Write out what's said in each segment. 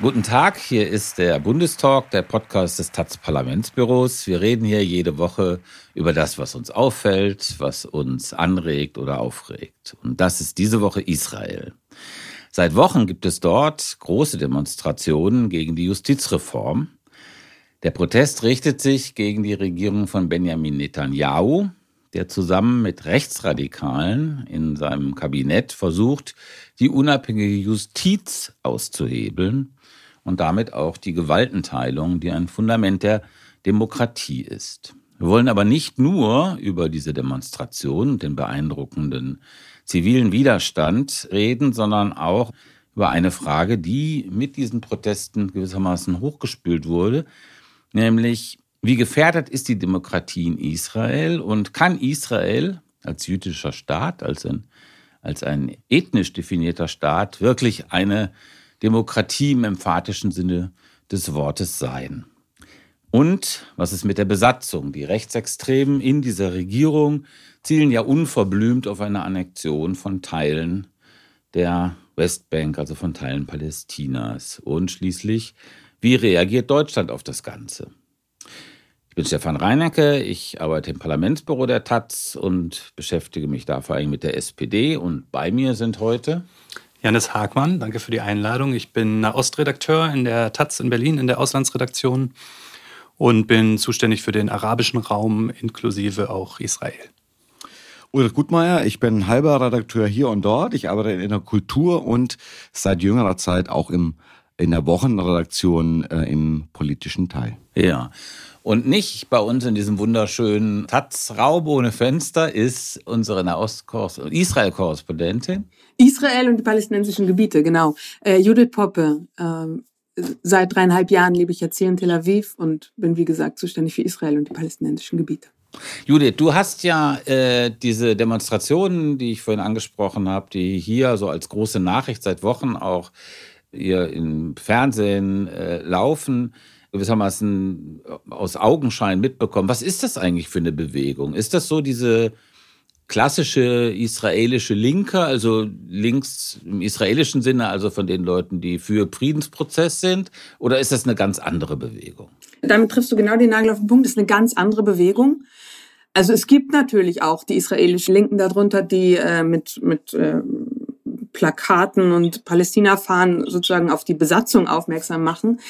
Guten Tag, hier ist der Bundestalk, der Podcast des taz Parlamentsbüros. Wir reden hier jede Woche über das, was uns auffällt, was uns anregt oder aufregt. Und das ist diese Woche Israel. Seit Wochen gibt es dort große Demonstrationen gegen die Justizreform. Der Protest richtet sich gegen die Regierung von Benjamin Netanyahu, der zusammen mit Rechtsradikalen in seinem Kabinett versucht, die unabhängige Justiz auszuhebeln und damit auch die Gewaltenteilung, die ein Fundament der Demokratie ist. Wir wollen aber nicht nur über diese Demonstration und den beeindruckenden zivilen Widerstand reden, sondern auch über eine Frage, die mit diesen Protesten gewissermaßen hochgespült wurde, nämlich wie gefährdet ist die Demokratie in Israel und kann Israel als jüdischer Staat, als ein, als ein ethnisch definierter Staat wirklich eine Demokratie im emphatischen Sinne des Wortes sein. Und was ist mit der Besatzung? Die Rechtsextremen in dieser Regierung zielen ja unverblümt auf eine Annexion von Teilen der Westbank, also von Teilen Palästinas. Und schließlich, wie reagiert Deutschland auf das Ganze? Ich bin Stefan Reinecke, ich arbeite im Parlamentsbüro der Taz und beschäftige mich da vor allem mit der SPD. Und bei mir sind heute Janis Hagmann, danke für die Einladung. Ich bin Ostredakteur in der Taz in Berlin in der Auslandsredaktion und bin zuständig für den arabischen Raum inklusive auch Israel. Ulrich Gutmeier, ich bin halber Redakteur hier und dort. Ich arbeite in der Kultur und seit jüngerer Zeit auch im, in der Wochenredaktion äh, im politischen Teil. Ja. Und nicht bei uns in diesem wunderschönen Taz-Raum ohne Fenster ist unsere Israel-Korrespondentin. Israel und die palästinensischen Gebiete, genau. Äh, Judith Poppe. Äh, seit dreieinhalb Jahren lebe ich jetzt hier in Tel Aviv und bin, wie gesagt, zuständig für Israel und die palästinensischen Gebiete. Judith, du hast ja äh, diese Demonstrationen, die ich vorhin angesprochen habe, die hier so als große Nachricht seit Wochen auch hier im Fernsehen äh, laufen, gewissermaßen aus Augenschein mitbekommen. Was ist das eigentlich für eine Bewegung? Ist das so diese klassische israelische Linke, also links im israelischen Sinne, also von den Leuten, die für Friedensprozess sind? Oder ist das eine ganz andere Bewegung? Damit triffst du genau den Nagel auf den Punkt. Das ist eine ganz andere Bewegung. Also es gibt natürlich auch die israelischen Linken darunter, die äh, mit, mit äh, Plakaten und Palästina-Fahnen sozusagen auf die Besatzung aufmerksam machen.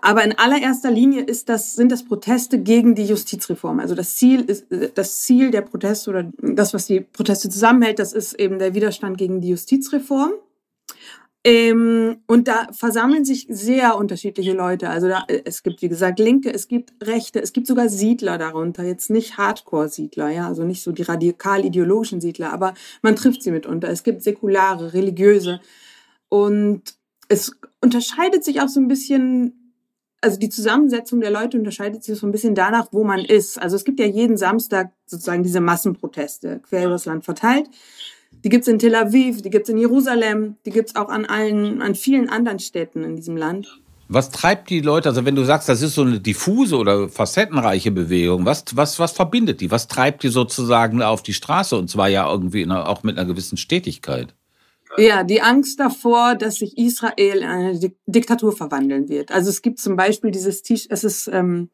Aber in allererster Linie ist das, sind das Proteste gegen die Justizreform. Also das Ziel ist, das Ziel der Proteste oder das, was die Proteste zusammenhält, das ist eben der Widerstand gegen die Justizreform. Ähm, und da versammeln sich sehr unterschiedliche Leute. Also da, es gibt, wie gesagt, Linke, es gibt Rechte, es gibt sogar Siedler darunter. Jetzt nicht Hardcore-Siedler, ja, also nicht so die radikal ideologischen Siedler, aber man trifft sie mitunter. Es gibt säkulare, religiöse. Und es unterscheidet sich auch so ein bisschen, also die Zusammensetzung der Leute unterscheidet sich so ein bisschen danach, wo man ist. Also es gibt ja jeden Samstag sozusagen diese Massenproteste quer über das Land verteilt. Die gibt's in Tel Aviv, die gibt's in Jerusalem, die gibt's auch an allen, an vielen anderen Städten in diesem Land. Was treibt die Leute, also wenn du sagst, das ist so eine diffuse oder facettenreiche Bewegung, was, was, was verbindet die? Was treibt die sozusagen auf die Straße und zwar ja irgendwie einer, auch mit einer gewissen Stetigkeit? Ja, die Angst davor, dass sich Israel in eine Diktatur verwandeln wird. Also es gibt zum Beispiel dieses T-Shirt, es ist ähm,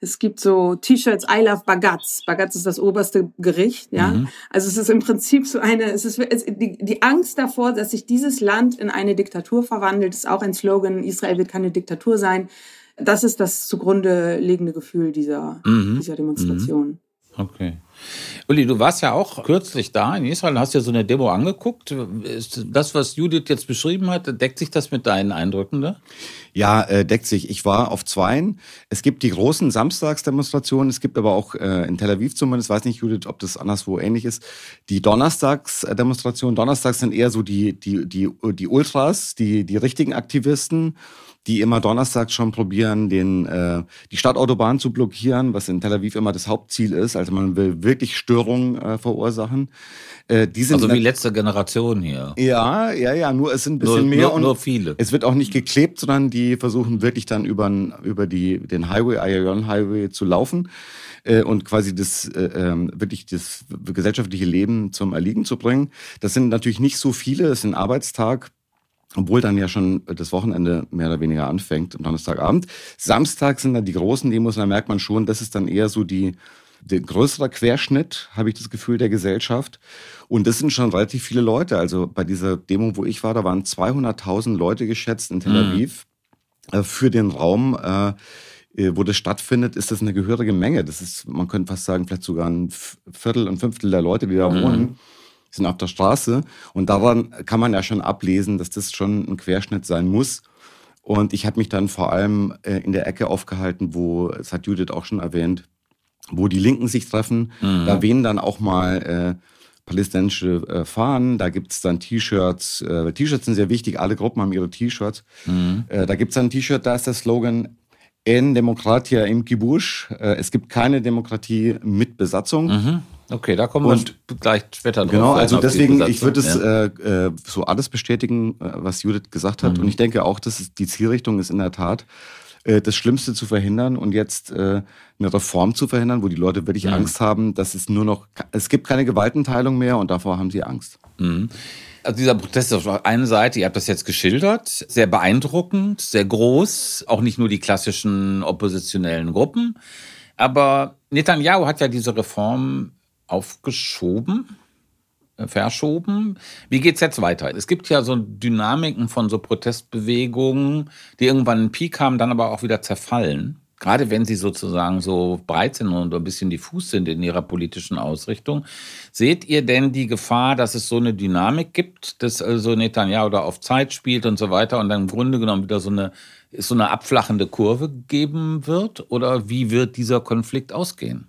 es gibt so T-Shirts I love Bagatz. Bagatz ist das oberste Gericht, ja. Mhm. Also es ist im Prinzip so eine, es ist es, die, die Angst davor, dass sich dieses Land in eine Diktatur verwandelt, ist auch ein Slogan. Israel wird keine Diktatur sein. Das ist das zugrunde liegende Gefühl dieser, mhm. dieser Demonstration. Mhm. Okay. Uli, du warst ja auch kürzlich da in Israel und hast dir so eine Demo angeguckt. Ist das, was Judith jetzt beschrieben hat, deckt sich das mit deinen Eindrücken da? Ja, äh, deckt sich. Ich war auf zweien. Es gibt die großen Samstagsdemonstrationen, es gibt aber auch äh, in Tel Aviv zumindest, weiß nicht, Judith, ob das anderswo ähnlich ist, die Donnerstagsdemonstrationen. Donnerstags sind eher so die, die, die, die Ultras, die, die richtigen Aktivisten die immer donnerstags schon probieren, den, äh, die Stadtautobahn zu blockieren, was in Tel Aviv immer das Hauptziel ist. Also man will wirklich Störungen äh, verursachen. Äh, die sind also wie letzte Generation hier. Ja, ja, ja, nur es sind ein bisschen nur, mehr nur, und nur viele. es wird auch nicht geklebt, sondern die versuchen wirklich dann über, über die, den Highway, Ion Highway zu laufen äh, und quasi das äh, ähm, wirklich das gesellschaftliche Leben zum Erliegen zu bringen. Das sind natürlich nicht so viele, es ist ein Arbeitstag obwohl dann ja schon das Wochenende mehr oder weniger anfängt, am Donnerstagabend. Samstag sind dann die großen Demos, und da merkt man schon, das ist dann eher so die, der größere Querschnitt, habe ich das Gefühl, der Gesellschaft. Und das sind schon relativ viele Leute. Also bei dieser Demo, wo ich war, da waren 200.000 Leute geschätzt in Tel Mhm. Aviv. Äh, Für den Raum, äh, äh, wo das stattfindet, ist das eine gehörige Menge. Das ist, man könnte fast sagen, vielleicht sogar ein Viertel, ein Fünftel der Leute, die da Mhm. Sind auf der Straße. Und daran kann man ja schon ablesen, dass das schon ein Querschnitt sein muss. Und ich habe mich dann vor allem äh, in der Ecke aufgehalten, wo, das hat Judith auch schon erwähnt, wo die Linken sich treffen. Mhm. Da wehen dann auch mal äh, palästinensische äh, Fahnen, da gibt's dann T-Shirts. Äh, T-Shirts sind sehr wichtig, alle Gruppen haben ihre T-Shirts. Mhm. Äh, da gibt's dann ein T-Shirt, da ist der Slogan En Demokratia im Kibush. Äh, es gibt keine Demokratie mit Besatzung. Mhm. Okay, da kommen Und- wir gleich später drauf. Genau, also deswegen, ich würde es ja. äh, äh, so alles bestätigen, äh, was Judith gesagt hat. Mhm. Und ich denke auch, dass die Zielrichtung ist in der Tat, äh, das Schlimmste zu verhindern und jetzt äh, eine Reform zu verhindern, wo die Leute wirklich Mhm. Angst haben, dass es nur noch, es gibt keine Gewaltenteilung mehr und davor haben sie Angst. Mhm. Also dieser Protest auf der einen Seite, ihr habt das jetzt geschildert, sehr beeindruckend, sehr groß, auch nicht nur die klassischen oppositionellen Gruppen. Aber Netanyahu hat ja diese Reform aufgeschoben, äh, verschoben. Wie geht's jetzt weiter? Es gibt ja so Dynamiken von so Protestbewegungen, die irgendwann einen Peak haben, dann aber auch wieder zerfallen. Gerade wenn sie sozusagen so breit sind und ein bisschen diffus sind in ihrer politischen Ausrichtung. Seht ihr denn die Gefahr, dass es so eine Dynamik gibt, dass also Netanyahu da auf Zeit spielt und so weiter und dann im Grunde genommen wieder so eine, so eine abflachende Kurve geben wird? Oder wie wird dieser Konflikt ausgehen?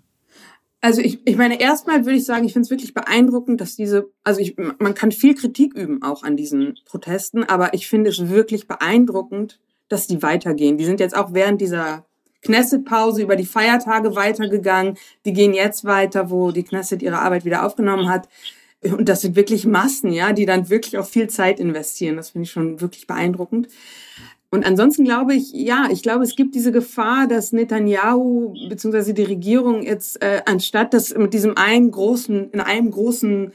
Also ich, ich meine, erstmal würde ich sagen, ich finde es wirklich beeindruckend, dass diese, also ich, man kann viel Kritik üben auch an diesen Protesten, aber ich finde es wirklich beeindruckend, dass die weitergehen. Die sind jetzt auch während dieser Knesset-Pause über die Feiertage weitergegangen. Die gehen jetzt weiter, wo die Knesset ihre Arbeit wieder aufgenommen hat. Und das sind wirklich Massen, ja, die dann wirklich auch viel Zeit investieren. Das finde ich schon wirklich beeindruckend. Und ansonsten glaube ich, ja, ich glaube, es gibt diese Gefahr, dass Netanyahu bzw. die Regierung jetzt äh, anstatt das mit diesem einen großen, in einem großen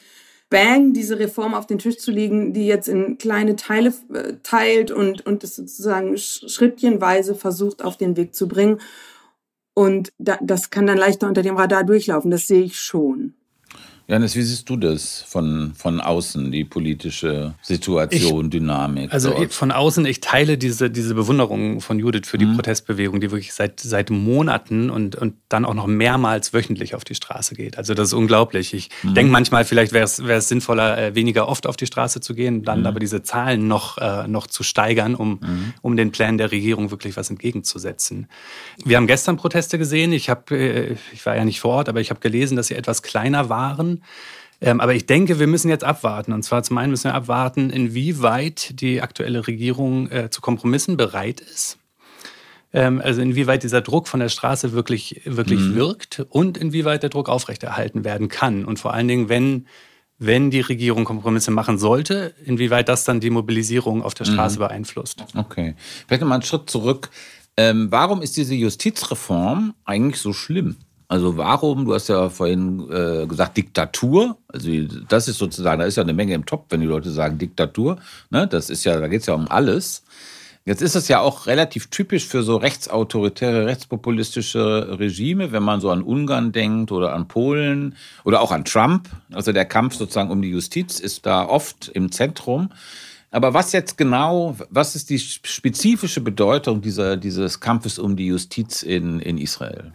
Bang diese Reform auf den Tisch zu legen, die jetzt in kleine Teile äh, teilt und und es sozusagen sch- schrittchenweise versucht auf den Weg zu bringen. Und da, das kann dann leichter unter dem Radar durchlaufen. Das sehe ich schon. Janis, wie siehst du das von, von außen, die politische Situation, Dynamik? Also dort? von außen, ich teile diese, diese Bewunderung von Judith für die Mhm. Protestbewegung, die wirklich seit, seit Monaten und, und dann auch noch mehrmals wöchentlich auf die Straße geht. Also das ist unglaublich. Ich Mhm. denke manchmal, vielleicht wäre es wäre es sinnvoller, äh, weniger oft auf die Straße zu gehen, dann Mhm. aber diese Zahlen noch, äh, noch zu steigern, um, um den Plänen der Regierung wirklich was entgegenzusetzen. Wir haben gestern Proteste gesehen. Ich, hab, äh, ich war ja nicht vor Ort, aber ich habe gelesen, dass sie etwas kleiner waren. Ähm, aber ich denke, wir müssen jetzt abwarten. Und zwar zum einen müssen wir abwarten, inwieweit die aktuelle Regierung äh, zu Kompromissen bereit ist. Ähm, also inwieweit dieser Druck von der Straße wirklich, wirklich Mhm. wirkt und inwieweit der Druck aufrechterhalten werden kann. Und vor allen Dingen, wenn, wenn die Regierung Kompromisse machen sollte, inwieweit das dann die Mobilisierung auf der Straße Mhm. beeinflusst. Okay. Vielleicht noch mal einen Schritt zurück. Ähm, warum ist diese Justizreform eigentlich so schlimm? Also warum, du hast ja vorhin äh, gesagt, Diktatur, also das ist sozusagen, da ist ja eine Menge im Top, wenn die Leute sagen Diktatur, ne? das ist ja, da geht es ja um alles. Jetzt ist es ja auch relativ typisch für so rechtsautoritäre, rechtspopulistische Regime, wenn man so an Ungarn denkt oder an Polen oder auch an Trump. Also der Kampf sozusagen um die Justiz ist da oft im Zentrum. Aber was jetzt genau, was ist die spezifische Bedeutung dieser, dieses Kampfes um die Justiz in, in Israel?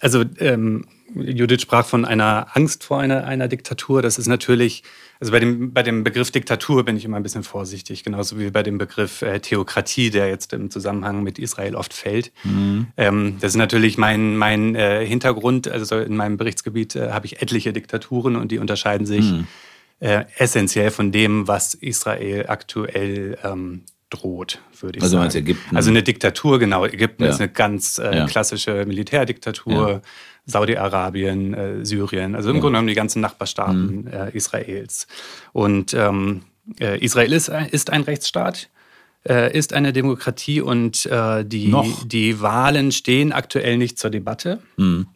Also ähm, Judith sprach von einer Angst vor einer, einer Diktatur. Das ist natürlich, also bei dem, bei dem Begriff Diktatur bin ich immer ein bisschen vorsichtig, genauso wie bei dem Begriff äh, Theokratie, der jetzt im Zusammenhang mit Israel oft fällt. Mhm. Ähm, das ist natürlich mein, mein äh, Hintergrund. Also in meinem Berichtsgebiet äh, habe ich etliche Diktaturen und die unterscheiden sich Mhm. äh, essentiell von dem, was Israel aktuell ähm, droht, würde ich also sagen. Ägypten. Also eine Diktatur, genau. Ägypten Ja. ist eine ganz äh, Ja. klassische Militärdiktatur. Ja. Saudi-Arabien, äh, Syrien, also im. Grunde genommen die ganzen Nachbarstaaten äh, Israels. Und ähm, äh, Israel ist, ein- ist ein Rechtsstaat, äh, ist eine Demokratie und äh, die, Noch. die Wahlen stehen aktuell nicht zur Debatte. Mhm.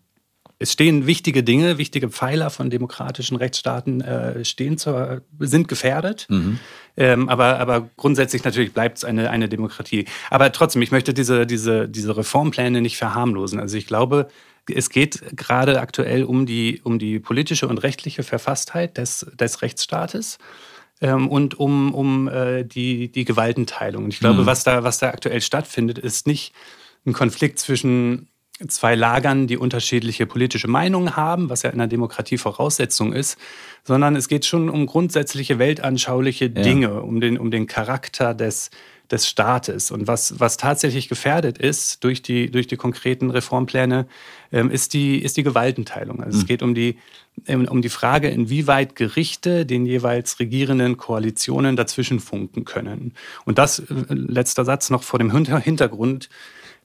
Es stehen wichtige Dinge, wichtige Pfeiler von demokratischen Rechtsstaaten äh, stehen zur, sind gefährdet. Mhm. Ähm, aber, aber grundsätzlich natürlich bleibt es eine, eine Demokratie. Aber trotzdem, ich möchte diese, diese, diese Reformpläne nicht verharmlosen. Also ich glaube, es geht gerade aktuell um die, um die politische und rechtliche Verfasstheit des, des Rechtsstaates ähm, und um, um äh, die, die Gewaltenteilung. Und ich glaube, Mhm. was, da, was da aktuell stattfindet, ist nicht ein Konflikt zwischen zwei Lagern, die unterschiedliche politische Meinungen haben, was ja in einer Demokratie Voraussetzung ist, sondern es geht schon um grundsätzliche weltanschauliche Ja. Dinge, um den, um den Charakter des, des Staates. Und was, was tatsächlich gefährdet ist durch die, durch die konkreten Reformpläne, ähm, ist, die, ist die Gewaltenteilung. Also es geht um die, ähm, um die Frage, inwieweit Gerichte den jeweils regierenden Koalitionen dazwischen funken können. Und das, äh, letzter Satz noch vor dem Hinter- Hintergrund,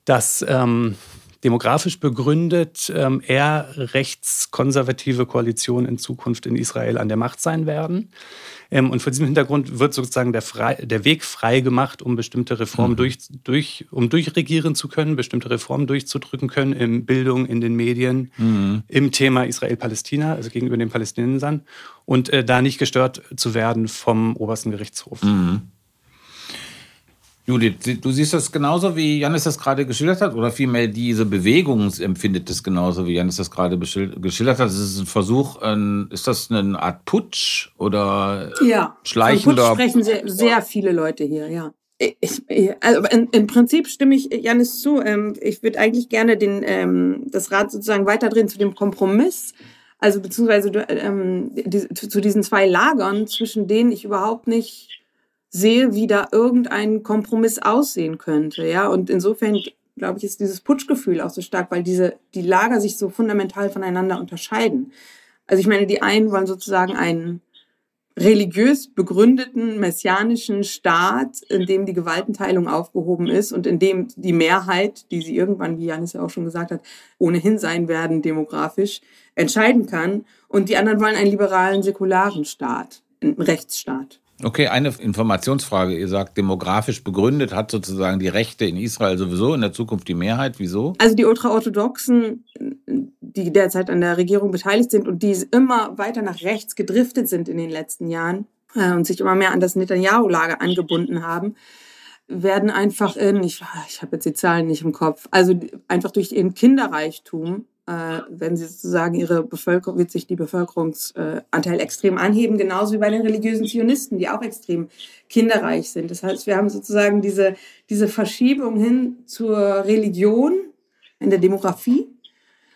dass ähm, demografisch begründet ähm, eher rechtskonservative Koalitionen in Zukunft in Israel an der Macht sein werden. Ähm, und vor diesem Hintergrund wird sozusagen der, frei, der Weg frei gemacht, um bestimmte Reformen durch, durch, um durchregieren zu können, bestimmte Reformen durchzudrücken können in Bildung, in den Medien, im Thema Israel-Palästina, also gegenüber den Palästinensern, und äh, da nicht gestört zu werden vom obersten Gerichtshof. Judith, du siehst das genauso, wie Janis das gerade geschildert hat? Oder vielmehr diese Bewegung empfindet es genauso, wie Janis das gerade geschildert hat? Es ist ein Versuch, ein, ist das eine Art Putsch oder Ja, schleichender... Von Putsch sprechen sehr, sehr viele Leute hier, ja. Ich, also in, im Prinzip stimme ich Janis zu. Ähm, ich würde eigentlich gerne den, ähm, das Rad sozusagen weiterdrehen zu dem Kompromiss. Also beziehungsweise ähm, zu diesen zwei Lagern, zwischen denen ich überhaupt nicht sehe, wie da irgendein Kompromiss aussehen könnte. Ja, und insofern glaube ich, ist dieses Putschgefühl auch so stark, weil diese die Lager sich so fundamental voneinander unterscheiden. Also ich meine, die einen wollen sozusagen einen religiös begründeten messianischen Staat, in dem die Gewaltenteilung aufgehoben ist und in dem die Mehrheit, die sie irgendwann, wie Janis ja auch schon gesagt hat, ohnehin sein werden demografisch, entscheiden kann. Und die anderen wollen einen liberalen, säkularen Staat, einen Rechtsstaat. Okay, eine Informationsfrage. Ihr sagt, demografisch begründet hat sozusagen die Rechte in Israel sowieso in der Zukunft die Mehrheit. Wieso? Also die Ultraorthodoxen, die derzeit an der Regierung beteiligt sind und die immer weiter nach rechts gedriftet sind in den letzten Jahren äh, und sich immer mehr an das Netanyahu-Lager angebunden haben, werden einfach in, ich, ich habe jetzt die Zahlen nicht im Kopf, also einfach durch ihren Kinderreichtum, äh, wenn sie sozusagen ihre Bevölkerung, wird sich die Bevölkerungsanteil extrem anheben, genauso wie bei den religiösen Zionisten, die auch extrem kinderreich sind. Das heißt, wir haben sozusagen diese, diese Verschiebung hin zur Religion in der Demografie.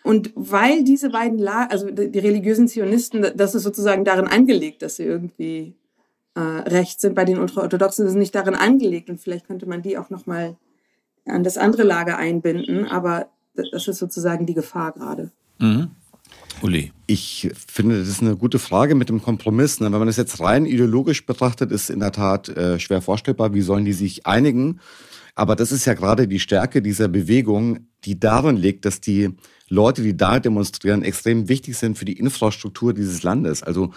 Und weil diese beiden Lager, also die religiösen Zionisten, das ist sozusagen darin angelegt, dass sie irgendwie äh, recht sind. Bei den Ultraorthodoxen ist es nicht darin angelegt. Und vielleicht könnte man die auch nochmal an das andere Lager einbinden. Aber das ist sozusagen die Gefahr gerade. Mhm. Uli. Ich finde, das ist eine gute Frage mit dem Kompromiss. Ne? Wenn man das jetzt rein ideologisch betrachtet, ist in der Tat äh, schwer vorstellbar, wie sollen die sich einigen. Aber das ist ja gerade die Stärke dieser Bewegung, die darin liegt, dass die Leute, die da demonstrieren, extrem wichtig sind für die Infrastruktur dieses Landes. Also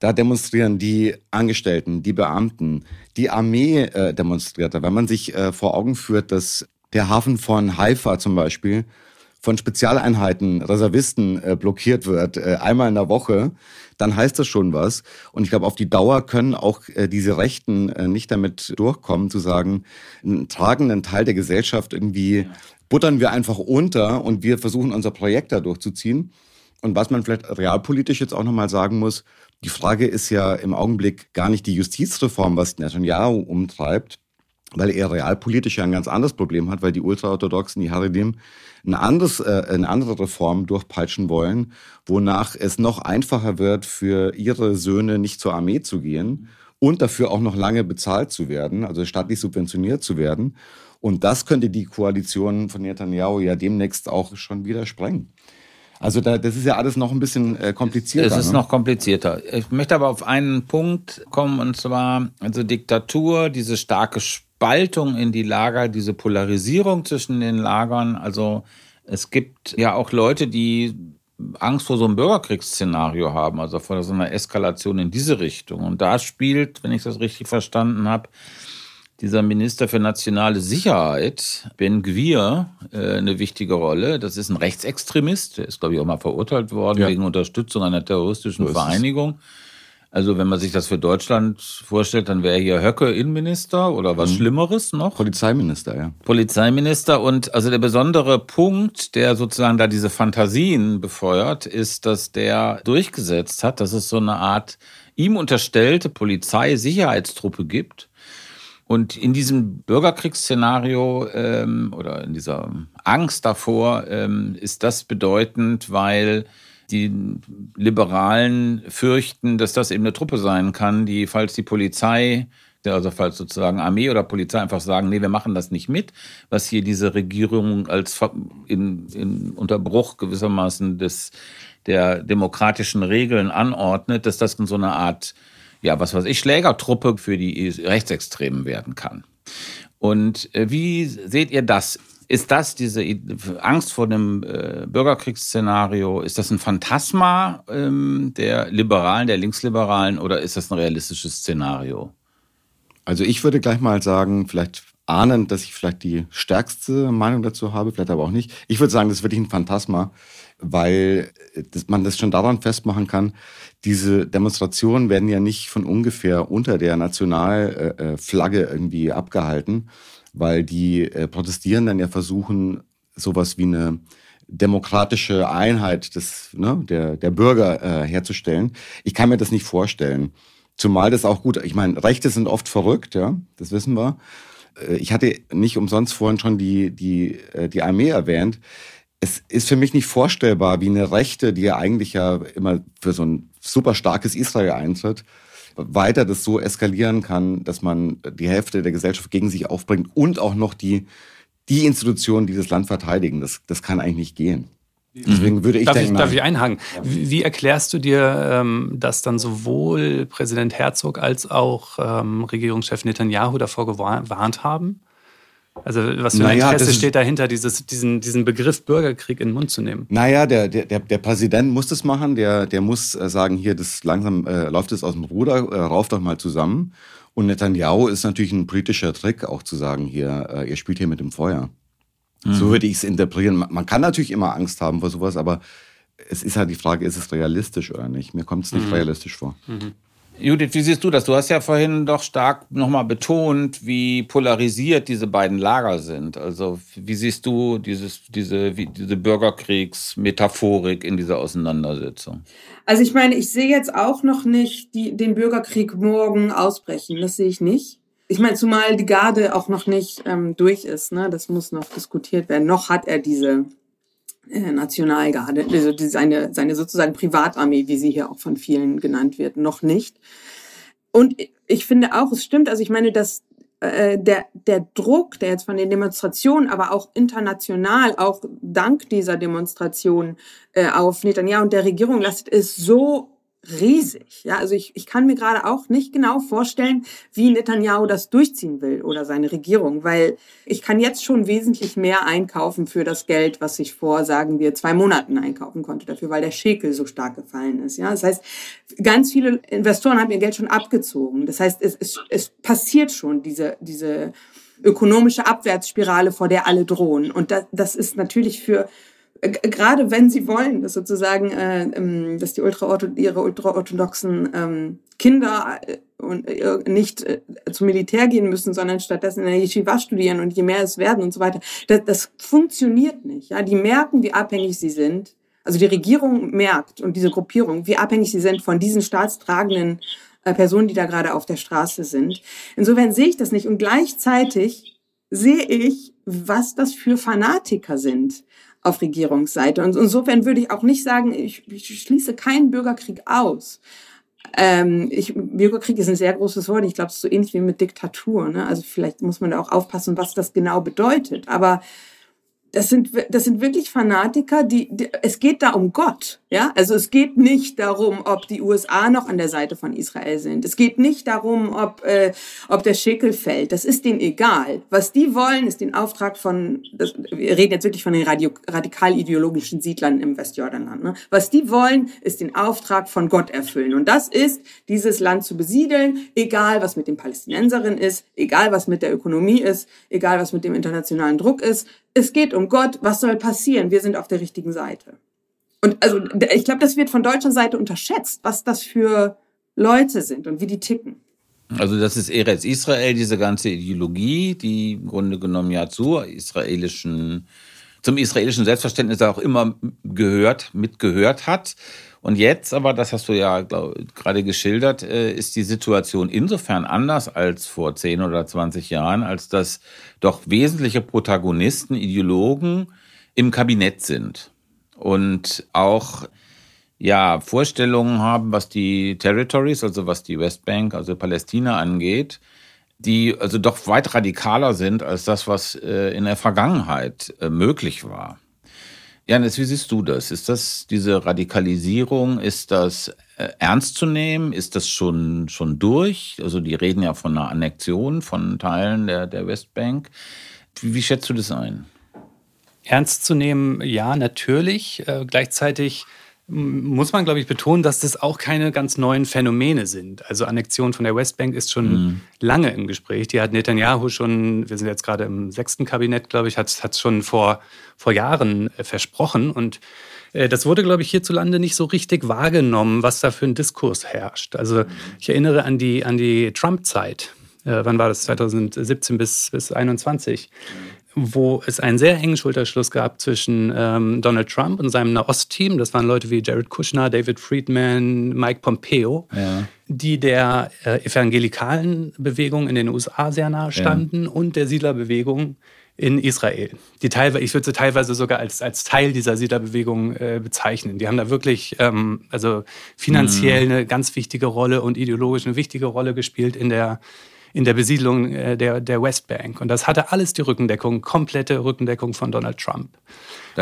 da demonstrieren die Angestellten, die Beamten, die Armee äh, demonstriert. Wenn man sich äh, vor Augen führt, dass der Hafen von Haifa zum Beispiel von Spezialeinheiten, Reservisten äh, blockiert wird, äh, einmal in der Woche, dann heißt das schon was. Und ich glaube, auf die Dauer können auch äh, diese Rechten äh, nicht damit durchkommen, zu sagen, einen tragenden Teil der Gesellschaft irgendwie buttern wir einfach unter und wir versuchen unser Projekt da durchzuziehen. Und was man vielleicht realpolitisch jetzt auch nochmal sagen muss, die Frage ist ja im Augenblick gar nicht die Justizreform, was Netanyahu umtreibt, weil er realpolitisch ja ein ganz anderes Problem hat, weil die Ultraorthodoxen, die Haredim, ein anderes, äh, eine andere Reform durchpeitschen wollen, wonach es noch einfacher wird, für ihre Söhne nicht zur Armee zu gehen und dafür auch noch lange bezahlt zu werden, also staatlich subventioniert zu werden. Und das könnte die Koalition von Netanyahu ja demnächst auch schon wieder sprengen. Also da, das ist ja alles noch ein bisschen äh, komplizierter. Es ist ne? noch komplizierter. Ich möchte aber auf einen Punkt kommen, und zwar, also Diktatur, diese starke Spaltung in die Lager, diese Polarisierung zwischen den Lagern. Also es gibt ja auch Leute, die Angst vor so einem Bürgerkriegsszenario haben, also vor so einer Eskalation in diese Richtung. Und da spielt, wenn ich das richtig verstanden habe, dieser Minister für nationale Sicherheit, Ben Gwir, äh, eine wichtige Rolle. Das ist ein Rechtsextremist, der ist, glaube ich, auch mal verurteilt worden Ja. wegen Unterstützung einer terroristischen ist es. Also wenn man sich das für Deutschland vorstellt, dann wäre hier Höcke Innenminister oder Mhm. was Schlimmeres noch. Polizeiminister, ja. Polizeiminister und also der besondere Punkt, der sozusagen da diese Fantasien befeuert, ist, dass der durchgesetzt hat, dass es so eine Art ihm unterstellte Polizeisicherheitstruppe gibt. Und in diesem Bürgerkriegsszenario ähm, oder in dieser Angst davor ähm, ist das bedeutend, weil die Liberalen fürchten, dass das eben eine Truppe sein kann, die, falls die Polizei, also falls sozusagen Armee oder Polizei einfach sagen, nee, wir machen das nicht mit, was hier diese Regierung als in, in Unterbruch gewissermaßen des, der demokratischen Regeln anordnet, dass das in so eine Art, ja, was weiß ich, Schlägertruppe für die Rechtsextremen werden kann. Und äh, wie seht ihr das? Ist das diese Angst vor dem äh, Bürgerkriegsszenario? Ist das ein Phantasma ähm, der Liberalen, der Linksliberalen oder ist das ein realistisches Szenario? Also ich würde gleich mal sagen, vielleicht ahnend, dass ich vielleicht die stärkste Meinung dazu habe, vielleicht aber auch nicht. Ich würde sagen, das ist wirklich ein Phantasma, weil äh, man das schon daran festmachen kann, diese Demonstrationen werden ja nicht von ungefähr unter der Nationalflagge irgendwie abgehalten, weil die äh, Protestierenden ja versuchen, sowas wie eine demokratische Einheit des, ne, der, der Bürger äh, herzustellen. Ich kann mir das nicht vorstellen. Zumal das auch gut, ich meine, Rechte sind oft verrückt, ja, das wissen wir. Äh, Ich hatte nicht umsonst vorhin schon die, die, äh, die Armee erwähnt. Es ist für mich nicht vorstellbar, wie eine Rechte, die ja eigentlich ja immer für so ein super starkes Israel eintritt, weiter das so eskalieren kann, dass man die Hälfte der Gesellschaft gegen sich aufbringt und auch noch die, die Institutionen, die das Land verteidigen. Das, das kann eigentlich nicht gehen. Deswegen würde ich darf, denken, ich, darf ich einhaken? Wie, wie erklärst du dir, ähm, dass dann sowohl Präsident Herzog als auch ähm, Regierungschef Netanyahu davor gewarnt haben? Also was für ein Naja, Interesse steht dahinter, dieses, diesen, diesen Begriff Bürgerkrieg in den Mund zu nehmen? Naja, der, der, der, Präsident muss das machen, der, der muss äh, sagen, hier, das langsam äh, läuft es aus dem Ruder, äh, rauft doch mal zusammen. Und Netanyahu ist natürlich ein politischer Trick, auch zu sagen, hier, äh, ihr spielt hier mit dem Feuer. So würde ich es interpretieren. Man, man kann natürlich immer Angst haben vor sowas, aber es ist halt die Frage, ist es realistisch oder nicht? Mir kommt es nicht realistisch vor. Judith, wie siehst du das? Du hast ja vorhin doch stark nochmal betont, wie polarisiert diese beiden Lager sind. Also wie siehst du dieses, diese, wie, diese Bürgerkriegsmetaphorik in dieser Auseinandersetzung? Also ich meine, ich sehe jetzt auch noch nicht die, den Bürgerkrieg morgen ausbrechen. Das sehe ich nicht. Ich meine, zumal die Garde auch noch nicht ähm, durch ist. Ne? Das muss noch diskutiert werden. Noch hat er diese Nationalgarde, also seine, seine sozusagen Privatarmee, wie sie hier auch von vielen genannt wird, noch nicht. Und ich finde auch, es stimmt, also ich meine, dass äh, der, der Druck, der jetzt von den Demonstrationen, aber auch international, auch dank dieser Demonstration äh, auf Netanyahu und der Regierung lastet, ist so riesig. Ja, also ich, ich kann mir gerade auch nicht genau vorstellen, wie Netanyahu das durchziehen will oder seine Regierung, weil ich kann jetzt schon wesentlich mehr einkaufen für das Geld, was ich vor, sagen wir, zwei Monaten einkaufen konnte dafür, weil der Schekel so stark gefallen ist. Ja, das heißt, ganz viele Investoren haben ihr Geld schon abgezogen. Das heißt, es, es, es passiert schon diese, diese ökonomische Abwärtsspirale, vor der alle drohen. Und das, das ist natürlich für gerade wenn sie wollen, dass sozusagen, äh, ähm, dass die Ultra ihre ultraorthodoxen ähm, Kinder äh, und äh, nicht äh, zum Militär gehen müssen, sondern stattdessen in der Yeshiva studieren und je mehr es werden und so weiter. Das, das funktioniert nicht. Ja, die merken, wie abhängig sie sind. Also die Regierung merkt und diese Gruppierung, wie abhängig sie sind von diesen staatstragenden äh, Personen, die da gerade auf der Straße sind. Insofern sehe ich das nicht und gleichzeitig sehe ich, was das für Fanatiker sind auf Regierungsseite. Und insofern würde ich auch nicht sagen, ich, ich schließe keinen Bürgerkrieg aus. Ähm, ich, Bürgerkrieg ist ein sehr großes Wort. Ich glaube, es ist so ähnlich wie mit Diktatur. Ne? Also vielleicht muss man da auch aufpassen, was das genau bedeutet. Aber das sind, das sind wirklich Fanatiker, die, die, es geht da um Gott, ja. Also es geht nicht darum, ob die USA noch an der Seite von Israel sind. Es geht nicht darum, ob, äh, ob der Schickel fällt. Das ist denen egal. Was die wollen, ist den Auftrag von, das, wir reden jetzt wirklich von den radikal ideologischen Siedlern im Westjordanland, ne? Was die wollen, ist den Auftrag von Gott erfüllen. Und das ist, dieses Land zu besiedeln, egal was mit den Palästinenserinnen ist, egal was mit der Ökonomie ist, egal was mit dem internationalen Druck ist es geht um Gott, was soll passieren? Wir sind auf der richtigen Seite. Und also ich glaube, das wird von deutscher Seite unterschätzt, was das für Leute sind und wie die ticken. Also das ist Eretz Israel, diese ganze Ideologie, die im Grunde genommen ja zur israelischen, zum israelischen Selbstverständnis auch immer gehört, mitgehört hat. Und jetzt aber, das hast du ja glaub, gerade geschildert, äh, ist die Situation insofern anders als vor 10 oder 20 Jahren, als dass doch wesentliche Protagonisten, Ideologen im Kabinett sind und auch ja, Vorstellungen haben, was die Territories, also was die Westbank, also Palästina angeht, die also doch weit radikaler sind als das, was äh, in der Vergangenheit äh, möglich war. Janis, wie siehst du das? Ist das diese Radikalisierung, ist das äh, ernst zu nehmen? Ist das schon, schon durch? Also die reden ja von einer Annexion von Teilen der, der Westbank. Wie, wie schätzt du das ein? Ernst zu nehmen, ja, natürlich. Äh, gleichzeitig muss man, glaube ich, betonen, dass das auch keine ganz neuen Phänomene sind. Also Annexion von der Westbank ist schon mhm. lange im Gespräch. Die hat Netanyahu schon, wir sind jetzt gerade im sechsten Kabinett, glaube ich, hat es schon vor, vor Jahren äh, versprochen. Und äh, das wurde, glaube ich, hierzulande nicht so richtig wahrgenommen, was da für ein Diskurs herrscht. Also ich erinnere an die, an die Trump-Zeit. Äh, wann war das? 2017 bis, bis 2021 wo es einen sehr engen Schulterschluss gab zwischen ähm, Donald Trump und seinem Nahost-Team. Das waren Leute wie Jared Kushner, David Friedman, Mike Pompeo, ja. die der äh, evangelikalen Bewegung in den USA sehr nahe standen ja. und der Siedlerbewegung in Israel. Die teilweise, ich würde sie teilweise sogar als, als Teil dieser Siedlerbewegung äh, bezeichnen. Die haben da wirklich ähm, also finanziell mhm. eine ganz wichtige Rolle und ideologisch eine wichtige Rolle gespielt in der in der Besiedlung äh, der, der Westbank. Und das hatte alles die Rückendeckung, komplette Rückendeckung von Donald Trump.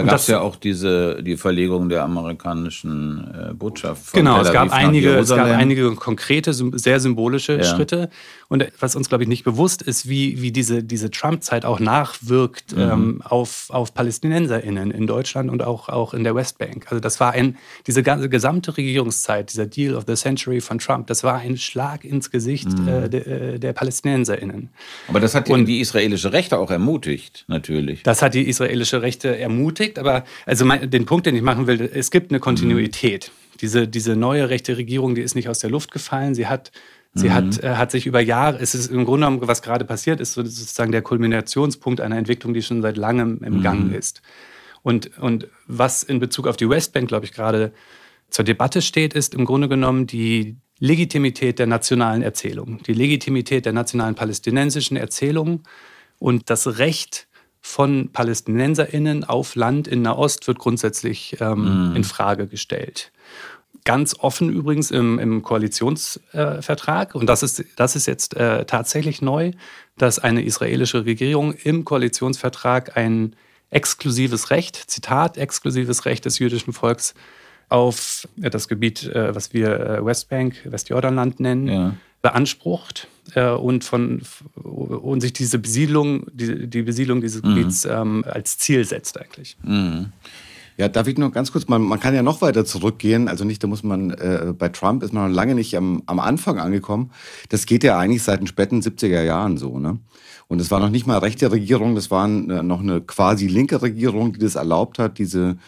Da gab es ja auch diese, die Verlegung der amerikanischen äh, Botschaft. genau, es gab, einige, es gab einige konkrete, sehr symbolische ja. Schritte. Und was uns, glaube ich, nicht bewusst ist, wie, wie diese, diese Trump-Zeit auch nachwirkt mhm. ähm, auf, auf PalästinenserInnen in Deutschland und auch, auch in der Westbank. Also das war ein, diese ganze gesamte Regierungszeit, dieser Deal of the Century von Trump, das war ein Schlag ins Gesicht mhm. äh, der, äh, der PalästinenserInnen. Aber das hat und, die israelische Rechte auch ermutigt, natürlich. Das hat die israelische Rechte ermutigt beschäftigt, aber also mein, den Punkt, den ich machen will, es gibt eine Kontinuität. Mhm. Diese, diese neue rechte Regierung, die ist nicht aus der Luft gefallen. Sie hat Sie mhm. hat, äh, hat sich über Jahre, es ist im Grunde genommen, was gerade passiert ist, sozusagen der Kulminationspunkt einer Entwicklung, die schon seit langem im mhm. Gang ist. Und, und was in Bezug auf die Westbank, glaube ich, gerade zur Debatte steht, ist im Grunde genommen die Legitimität der nationalen Erzählung, die Legitimität der nationalen palästinensischen Erzählung und das Recht von PalästinenserInnen auf Land in Nahost wird grundsätzlich ähm, mm. in Frage gestellt. Ganz offen übrigens im, im Koalitionsvertrag, äh, und das ist, das ist jetzt äh, tatsächlich neu, dass eine israelische Regierung im Koalitionsvertrag ein exklusives Recht, Zitat, exklusives Recht des jüdischen Volks auf das Gebiet, äh, was wir äh, Westbank, Westjordanland nennen, ja beansprucht äh, und, von, und sich diese Besiedlung, die, die Besiedlung dieses mhm. Gebiets ähm, als Ziel setzt eigentlich. Mhm. Ja, darf ich nur ganz kurz, man, man kann ja noch weiter zurückgehen. Also nicht, da muss man, äh, bei Trump ist man noch lange nicht am, am Anfang angekommen. Das geht ja eigentlich seit den späten 70er Jahren so, ne? Und es war noch nicht mal rechte Regierung, das war äh, noch eine quasi linke Regierung, die das erlaubt hat, diese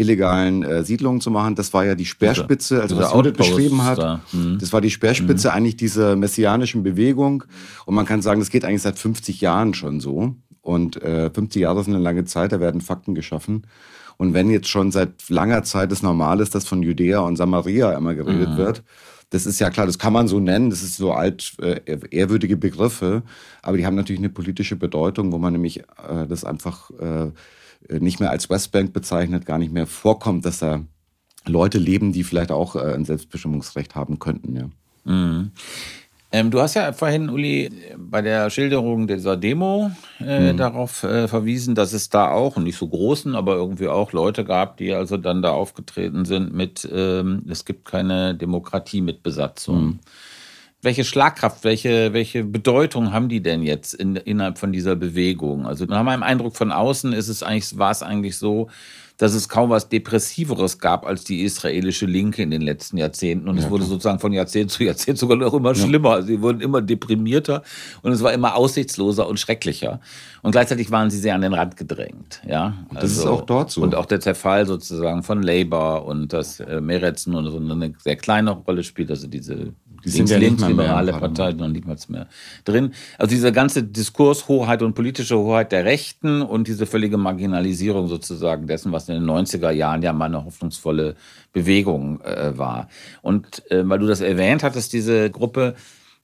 illegalen äh, Siedlungen zu machen. Das war ja die Speerspitze, also was Audit beschrieben hat. Mhm. Das war die Speerspitze mhm. eigentlich dieser messianischen Bewegung. Und man kann sagen, das geht eigentlich seit 50 Jahren schon so. Und äh, 50 Jahre sind eine lange Zeit, da werden Fakten geschaffen. Und wenn jetzt schon seit langer Zeit es normal ist, dass von Judäa und Samaria immer geredet mhm. wird, das ist ja klar, das kann man so nennen, das ist so alt, äh, ehrwürdige Begriffe, aber die haben natürlich eine politische Bedeutung, wo man nämlich äh, das einfach äh, nicht mehr als Westbank bezeichnet, gar nicht mehr vorkommt, dass da Leute leben, die vielleicht auch äh, ein Selbstbestimmungsrecht haben könnten. Ja. Mhm. Ähm, du hast ja vorhin, Uli, bei der Schilderung dieser Demo äh, mhm. darauf äh, verwiesen, dass es da auch, nicht so großen, aber irgendwie auch Leute gab, die also dann da aufgetreten sind mit, ähm, es gibt keine Demokratie mit Besatzung. Mhm. Welche Schlagkraft, welche, welche Bedeutung haben die denn jetzt in, innerhalb von dieser Bewegung? Also nach meinem Eindruck von außen ist es eigentlich, war es eigentlich so, dass es kaum was Depressiveres gab als die israelische Linke in den letzten Jahrzehnten. Und ja, es wurde sozusagen von Jahrzehnt zu Jahrzehnt sogar noch immer schlimmer. Ja. Sie wurden immer deprimierter und es war immer aussichtsloser und schrecklicher. Und gleichzeitig waren sie sehr an den Rand gedrängt. Ja, das also, ist auch dort so. Und auch der Zerfall sozusagen von Labour und dass äh, Meretzen und so eine sehr kleine Rolle spielt, also diese die links, ja linksliberale Partei noch nicht mal mehr drin. Also dieser ganze Diskurs Hoheit und politische Hoheit der Rechten und diese völlige Marginalisierung sozusagen dessen, was in den 90er Jahren ja mal eine hoffnungsvolle Bewegung äh, war. Und äh, weil du das erwähnt hattest, diese Gruppe,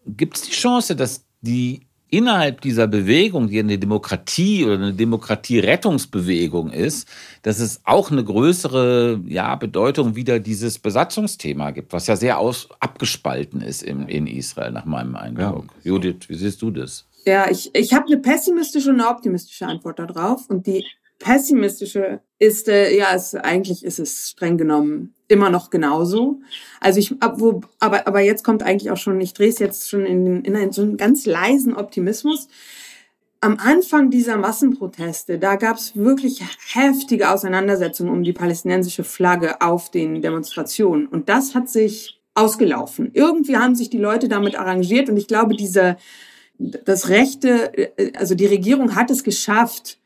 gibt es die Chance, dass die innerhalb dieser Bewegung, die eine Demokratie oder eine Demokratierettungsbewegung ist, dass es auch eine größere ja, Bedeutung wieder dieses Besatzungsthema gibt, was ja sehr aus, abgespalten ist in, in Israel, nach meinem Eindruck. Ja. Judith, wie siehst du das? Ja, ich, ich habe eine pessimistische und eine optimistische Antwort darauf. Und die pessimistische ist, äh, ja, es, eigentlich ist es streng genommen immer noch genauso. Also ich, ab, wo, aber, aber jetzt kommt eigentlich auch schon, ich drehe es jetzt schon in, in einen, so einen ganz leisen Optimismus. Am Anfang dieser Massenproteste, da gab es wirklich heftige Auseinandersetzungen um die palästinensische Flagge auf den Demonstrationen. Und das hat sich ausgelaufen. Irgendwie haben sich die Leute damit arrangiert und ich glaube, diese, das Rechte, äh, also die Regierung hat es geschafft,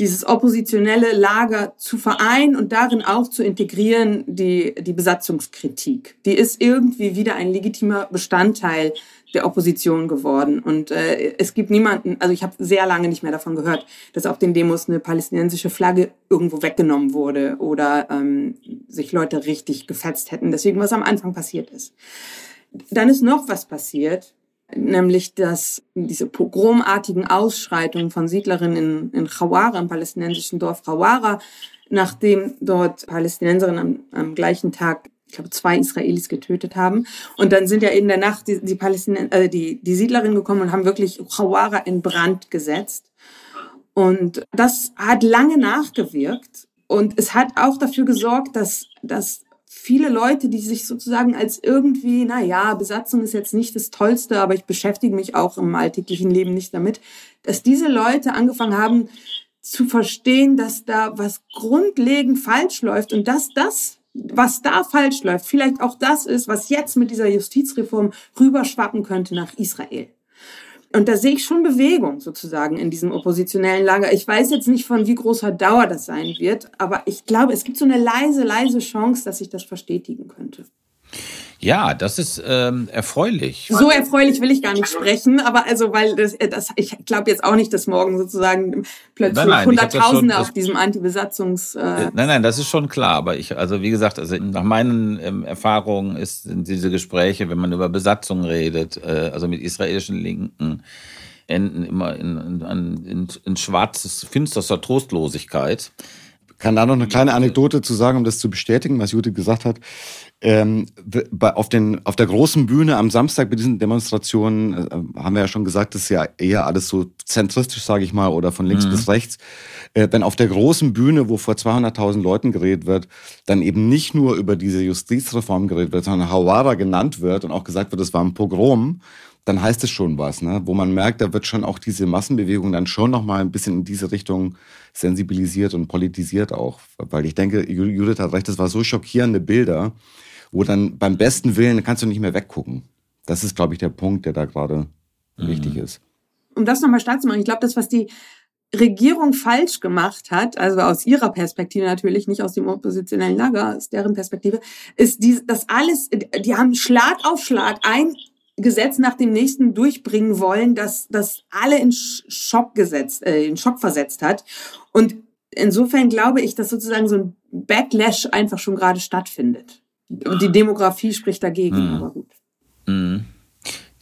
dieses oppositionelle Lager zu vereinen und darin auch zu integrieren, die, die Besatzungskritik. Die ist irgendwie wieder ein legitimer Bestandteil der Opposition geworden. Und äh, es gibt niemanden, also ich habe sehr lange nicht mehr davon gehört, dass auf den Demos eine palästinensische Flagge irgendwo weggenommen wurde oder ähm, sich Leute richtig gefetzt hätten. Deswegen, was am Anfang passiert ist. Dann ist noch was passiert, nämlich dass diese pogromartigen Ausschreitungen von Siedlerinnen in, in Khawara, im palästinensischen Dorf Khawara, nachdem dort Palästinenserinnen am, am gleichen Tag ich glaube, zwei Israelis getötet haben. Und dann sind ja in der Nacht die, die, Palästin äh, die, die Siedlerinnen gekommen und haben wirklich Khawara in Brand gesetzt. Und das hat lange nachgewirkt. Und es hat auch dafür gesorgt, dass, dass viele Leute, die sich sozusagen als irgendwie, na ja, Besatzung ist jetzt nicht das Tollste, aber ich beschäftige mich auch im alltäglichen Leben nicht damit, dass diese Leute angefangen haben zu verstehen, dass da was grundlegend falsch läuft und dass das, was da falsch läuft, vielleicht auch das ist, was jetzt mit dieser Justizreform rüberschwappen könnte nach Israel. Und da sehe ich schon Bewegung sozusagen in diesem oppositionellen Lager. Ich weiß jetzt nicht, von wie großer Dauer das sein wird, aber ich glaube, es gibt so eine leise, leise Chance, dass sich das verstetigen könnte. Ja, das ist ähm, erfreulich. So erfreulich will ich gar nicht sprechen, aber also, weil das, äh, das ich glaube jetzt auch nicht, dass morgen sozusagen plötzlich nein, nein, Hunderttausende auf diesem Antibesatzungs. Äh nein, nein, das ist schon klar. Aber ich, also wie gesagt, also nach meinen ähm, Erfahrungen ist sind diese Gespräche, wenn man über Besatzung redet, äh, also mit israelischen Linken, enden immer in, in, in, in schwarzes, finsterster Trostlosigkeit. Ich kann da noch eine kleine Anekdote zu sagen, um das zu bestätigen, was Judith gesagt hat ähm, auf, den, auf der großen Bühne am Samstag bei diesen Demonstrationen äh, haben wir ja schon gesagt, das ist ja eher alles so zentristisch, sage ich mal, oder von links mhm. bis rechts. Äh, wenn auf der großen Bühne, wo vor 200.000 Leuten geredet wird, dann eben nicht nur über diese Justizreform geredet wird, sondern Hawara genannt wird und auch gesagt wird, das war ein Pogrom, dann heißt es schon was, ne? wo man merkt, da wird schon auch diese Massenbewegung dann schon nochmal ein bisschen in diese Richtung sensibilisiert und politisiert auch. Weil ich denke, Judith hat recht, das war so schockierende Bilder wo dann beim besten Willen kannst du nicht mehr weggucken. Das ist, glaube ich, der Punkt, der da gerade mhm. wichtig ist. Um das nochmal stark zu machen, ich glaube, das, was die Regierung falsch gemacht hat, also aus ihrer Perspektive natürlich, nicht aus dem oppositionellen Lager, aus deren Perspektive, ist die, das alles, die haben Schlag auf Schlag ein Gesetz nach dem nächsten durchbringen wollen, dass das alle in Schock gesetzt, äh, in Schock versetzt hat. Und insofern glaube ich, dass sozusagen so ein Backlash einfach schon gerade stattfindet. Die Demografie spricht dagegen, mhm. aber gut. Mhm.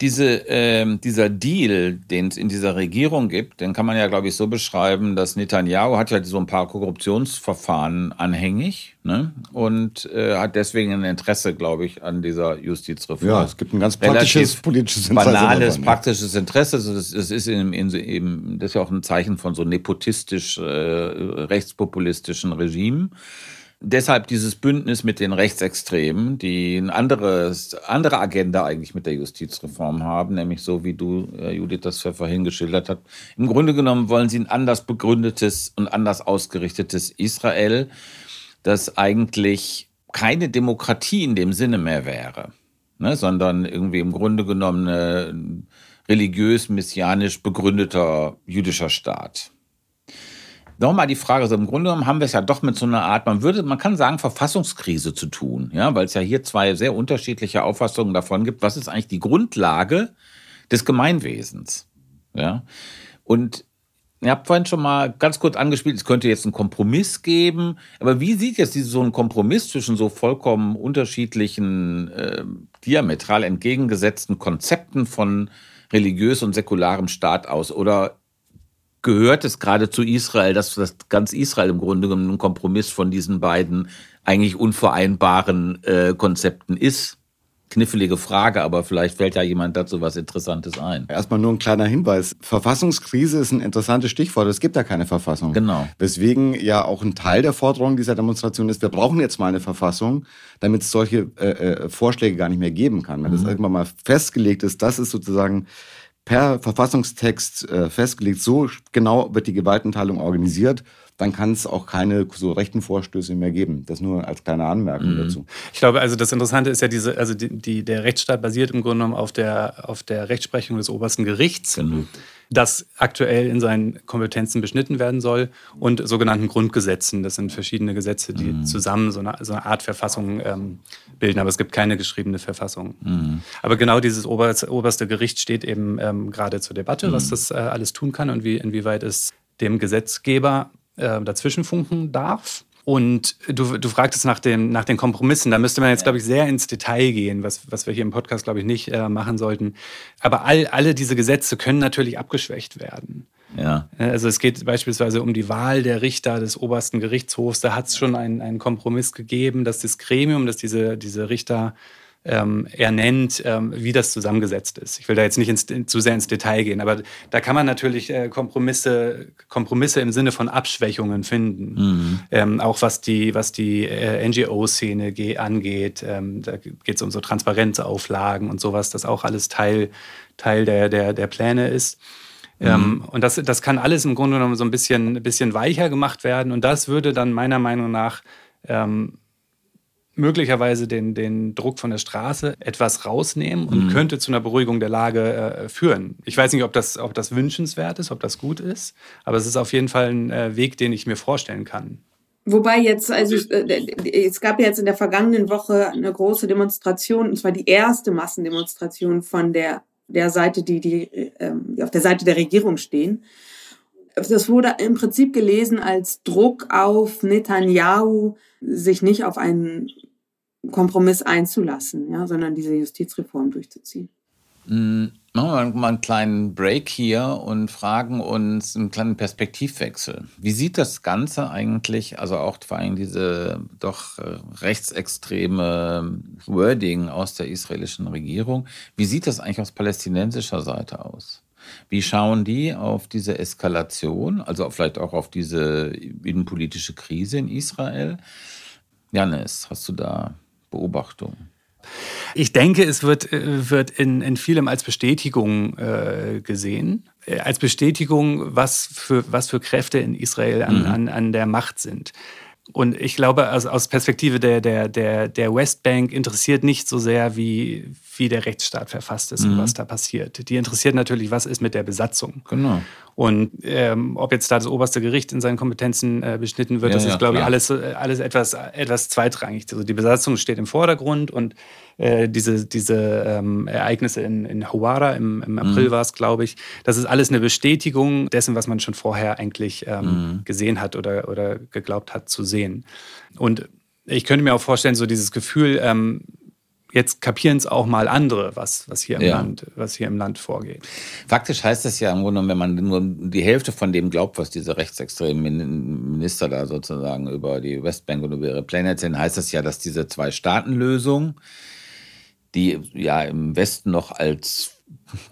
Diese, äh, dieser Deal, den es in dieser Regierung gibt, den kann man ja, glaube ich, so beschreiben, dass Netanyahu hat ja so ein paar Korruptionsverfahren anhängig ne? und äh, hat deswegen ein Interesse, glaube ich, an dieser Justizreform. Ja, es gibt ein ganz praktisches Relativ politisches Interesse. Banales, daran, ja. praktisches Interesse. Also das, das ist in, in, eben, das ist ja auch ein Zeichen von so nepotistisch, äh, rechtspopulistischen Regimen deshalb dieses Bündnis mit den Rechtsextremen, die eine anderes, andere Agenda eigentlich mit der Justizreform haben, nämlich so wie du, äh, Judith, das vorhin geschildert hast. Im Grunde genommen wollen sie ein anders begründetes und anders ausgerichtetes Israel, das eigentlich keine Demokratie in dem Sinne mehr wäre, ne, sondern irgendwie im Grunde genommen religiös-messianisch begründeter jüdischer Staat nochmal die Frage, also im Grunde genommen haben wir es ja doch mit so einer Art, man würde, man kann sagen, Verfassungskrise zu tun, ja, weil es ja hier zwei sehr unterschiedliche Auffassungen davon gibt, was ist eigentlich die Grundlage des Gemeinwesens, ja. Und Ihr habt vorhin schon mal ganz kurz angespielt, es könnte jetzt einen Kompromiss geben. Aber wie sieht jetzt so ein Kompromiss zwischen so vollkommen unterschiedlichen, äh, diametral entgegengesetzten Konzepten von religiös und säkularem Staat aus? Oder gehört es gerade zu Israel, dass das ganz Israel im Grunde genommen ein Kompromiss von diesen beiden eigentlich unvereinbaren äh, Konzepten ist? Knifflige Frage, aber vielleicht fällt ja jemand dazu was Interessantes ein. Erstmal nur ein kleiner Hinweis. Verfassungskrise ist ein interessantes Stichwort. Es gibt ja keine Verfassung. Genau. Weswegen ja auch ein Teil der Forderung dieser Demonstration ist, wir brauchen jetzt mal eine Verfassung, damit es solche äh, äh, Vorschläge gar nicht mehr geben kann. Wenn mhm. das irgendwann mal festgelegt ist, das ist sozusagen per Verfassungstext äh, festgelegt, so genau wird die Gewaltenteilung organisiert, dann kann es auch keine so rechten Vorstöße mehr geben. Das nur als kleine Anmerkung mhm. dazu. Ich glaube, also das Interessante ist ja diese, also die, die, der Rechtsstaat basiert im Grunde genommen auf der, auf der Rechtsprechung des obersten Gerichts. Genau das aktuell in seinen Kompetenzen beschnitten werden soll und sogenannten Grundgesetzen. Das sind verschiedene Gesetze, die mhm. zusammen so eine, so eine, Art Verfassung ähm, bilden, aber es gibt keine geschriebene Verfassung. Mhm. Aber genau dieses oberste, oberste Gericht steht eben ähm, gerade zur Debatte, mhm. was das äh, alles tun kann und wie, inwieweit es dem Gesetzgeber äh, dazwischen funken darf. Und du, du fragtest nach, dem, nach den Kompromissen. Da müsste man jetzt, glaube ich, sehr ins Detail gehen, was, was wir hier im Podcast, glaube ich, nicht äh, machen sollten. Aber all, alle diese Gesetze können natürlich abgeschwächt werden. Ja. Äh, also es geht beispielsweise um die Wahl der Richter des obersten Gerichtshofs. Da hat es schon einen, einen Kompromiss gegeben, dass das Gremium, dass diese, diese Richter ähm, er nennt, ähm, wie das zusammengesetzt ist. Ich will da jetzt nicht ins, zu sehr ins Detail gehen, aber da kann man natürlich äh, Kompromisse, Kompromisse im Sinne von Abschwächungen finden. Mhm. Ähm, auch was die, was die äh, NGO-Szene angeht. Ähm, da geht es um so Transparenzauflagen und sowas, das auch alles Teil, Teil der, der, der Pläne ist. Mhm. Ähm, und das, das kann alles im Grunde genommen so ein bisschen, bisschen weicher gemacht werden. Und das würde dann meiner Meinung nach ähm, möglicherweise den, den Druck von der Straße etwas rausnehmen und mhm. könnte zu einer Beruhigung der Lage äh, führen. Ich weiß nicht, ob das, ob das wünschenswert ist, ob das gut ist, aber es ist auf jeden Fall ein äh, Weg, den ich mir vorstellen kann. Wobei jetzt, also äh, es gab ja jetzt in der vergangenen Woche eine große Demonstration, und zwar die erste Massendemonstration von der, der Seite, die, die, ähm, die auf der Seite der Regierung stehen. Das wurde im Prinzip gelesen als Druck auf Netanyahu, sich nicht auf einen Kompromiss einzulassen, ja, sondern diese Justizreform durchzuziehen. Mhm. Machen wir mal einen kleinen Break hier und fragen uns einen kleinen Perspektivwechsel. Wie sieht das Ganze eigentlich, also auch vor allem diese doch äh, rechtsextreme Wording aus der israelischen Regierung, wie sieht das eigentlich aus palästinensischer Seite aus? Wie schauen die auf diese Eskalation, also vielleicht auch auf diese innenpolitische Krise in Israel? Janis, hast du da Beobachtungen? Ich denke, es wird, äh, wird in, in vielem als Bestätigung äh, gesehen. Äh, als Bestätigung, was für, was für Kräfte in Israel an, mhm. an, an der Macht sind. Und ich glaube, also aus Perspektive der, der, der, der Westbank interessiert nicht so sehr, wie, wie der Rechtsstaat verfasst ist mhm. und was da passiert. Die interessiert natürlich, was ist mit der Besatzung. Genau. Und ähm, ob jetzt da das oberste Gericht in seinen Kompetenzen äh, beschnitten wird, ja, das ist, glaube ich, alles, alles etwas, etwas zweitrangig. Also die Besatzung steht im Vordergrund und äh, diese, diese ähm, Ereignisse in, in Hawara im, im April mhm. war es, glaube ich, das ist alles eine Bestätigung dessen, was man schon vorher eigentlich ähm, mhm. gesehen hat oder, oder geglaubt hat zu sehen. Und ich könnte mir auch vorstellen, so dieses Gefühl, ähm, jetzt kapieren es auch mal andere, was, was, hier im Ja. Land, was hier im Land vorgeht. Faktisch heißt das ja im Grunde, genommen, wenn man nur die Hälfte von dem glaubt, was diese rechtsextremen Min- Minister da sozusagen über die Westbank und über ihre Pläne erzählen, heißt das ja, dass diese Zwei-Staaten-Lösung, die ja im Westen noch als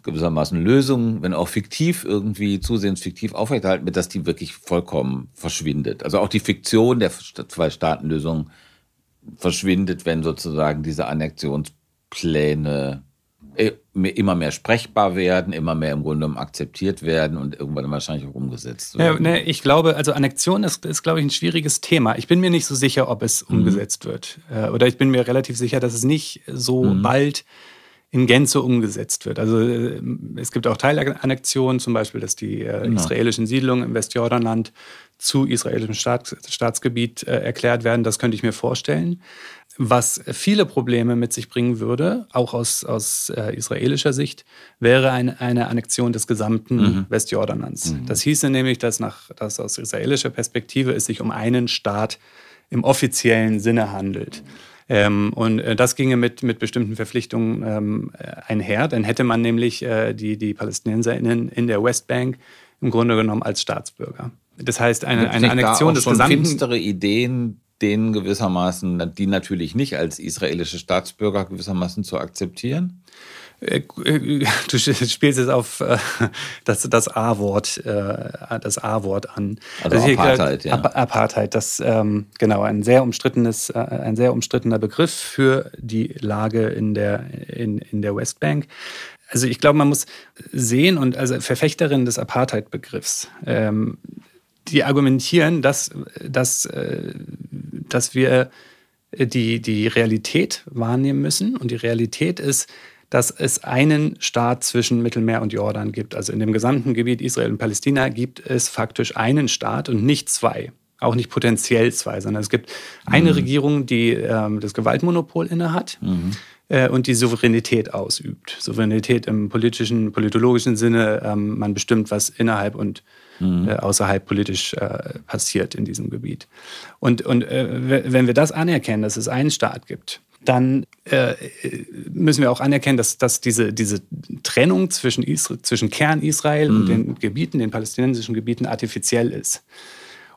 gewissermaßen Lösung, wenn auch fiktiv irgendwie zusehends fiktiv aufrechterhalten wird, dass die wirklich vollkommen verschwindet. Also auch die Fiktion der Zwei-Staaten-Lösung verschwindet, wenn sozusagen diese Annexionspläne immer mehr sprechbar werden, immer mehr im Grunde genommen akzeptiert werden und irgendwann wahrscheinlich auch umgesetzt Ja, werden. ne, ich glaube, also Annexion ist, ist, glaube ich, ein schwieriges Thema. Ich bin mir nicht so sicher, ob es umgesetzt wird. Äh, Oder ich bin mir relativ sicher, dass es nicht so bald in Gänze umgesetzt wird. Also äh, es gibt auch Teilannexionen, zum Beispiel, dass die äh, Genau. israelischen Siedlungen im Westjordanland zu israelischem Staats, Staatsgebiet äh, erklärt werden. Das könnte ich mir vorstellen. Was viele Probleme mit sich bringen würde, auch aus, aus äh, israelischer Sicht, wäre eine, eine Annexion des gesamten Westjordanlands. Das hieße nämlich, dass, nach, dass aus israelischer Perspektive es sich um einen Staat im offiziellen Sinne handelt. Ähm, und äh, das ginge mit, mit bestimmten Verpflichtungen ähm, äh, einher. Dann hätte man nämlich äh, die, die PalästinenserInnen in der Westbank im Grunde genommen als Staatsbürger. Das heißt, eine, eine nicht da Annexion auch des schon gesamten finstere Ideen, denen gewissermaßen, die natürlich nicht als israelische Staatsbürger gewissermaßen zu akzeptieren? Äh, Du spielst jetzt auf äh, das, das A-Wort, äh, das A-Wort an. Also hier- Apartheid, ja. Ap- Apartheid, das ähm, genau ein sehr umstrittenes, ein sehr umstrittener Begriff für die Lage in der in, in der Westbank. Also ich glaube, man muss sehen und also Verfechterin des Apartheid-Begriffs, ähm, die argumentieren, dass, dass, äh, dass wir die, die Realität wahrnehmen müssen. Und die Realität ist, dass es einen Staat zwischen Mittelmeer und Jordan gibt. Also in dem gesamten Gebiet Israel und Palästina gibt es faktisch einen Staat und nicht zwei. Auch nicht potenziell zwei, sondern es gibt eine Regierung, die ähm, das Gewaltmonopol innehat äh, und die Souveränität ausübt. Souveränität im politischen, politologischen Sinne, ähm, man bestimmt, was innerhalb und äh, außerhalb politisch äh, passiert in diesem Gebiet. Und, und äh, wenn wir das anerkennen, dass es einen Staat gibt, dann äh, müssen wir auch anerkennen, dass, dass diese, diese Trennung zwischen, Isra zwischen Kern-Israel und den Gebieten, den palästinensischen Gebieten, artifiziell ist.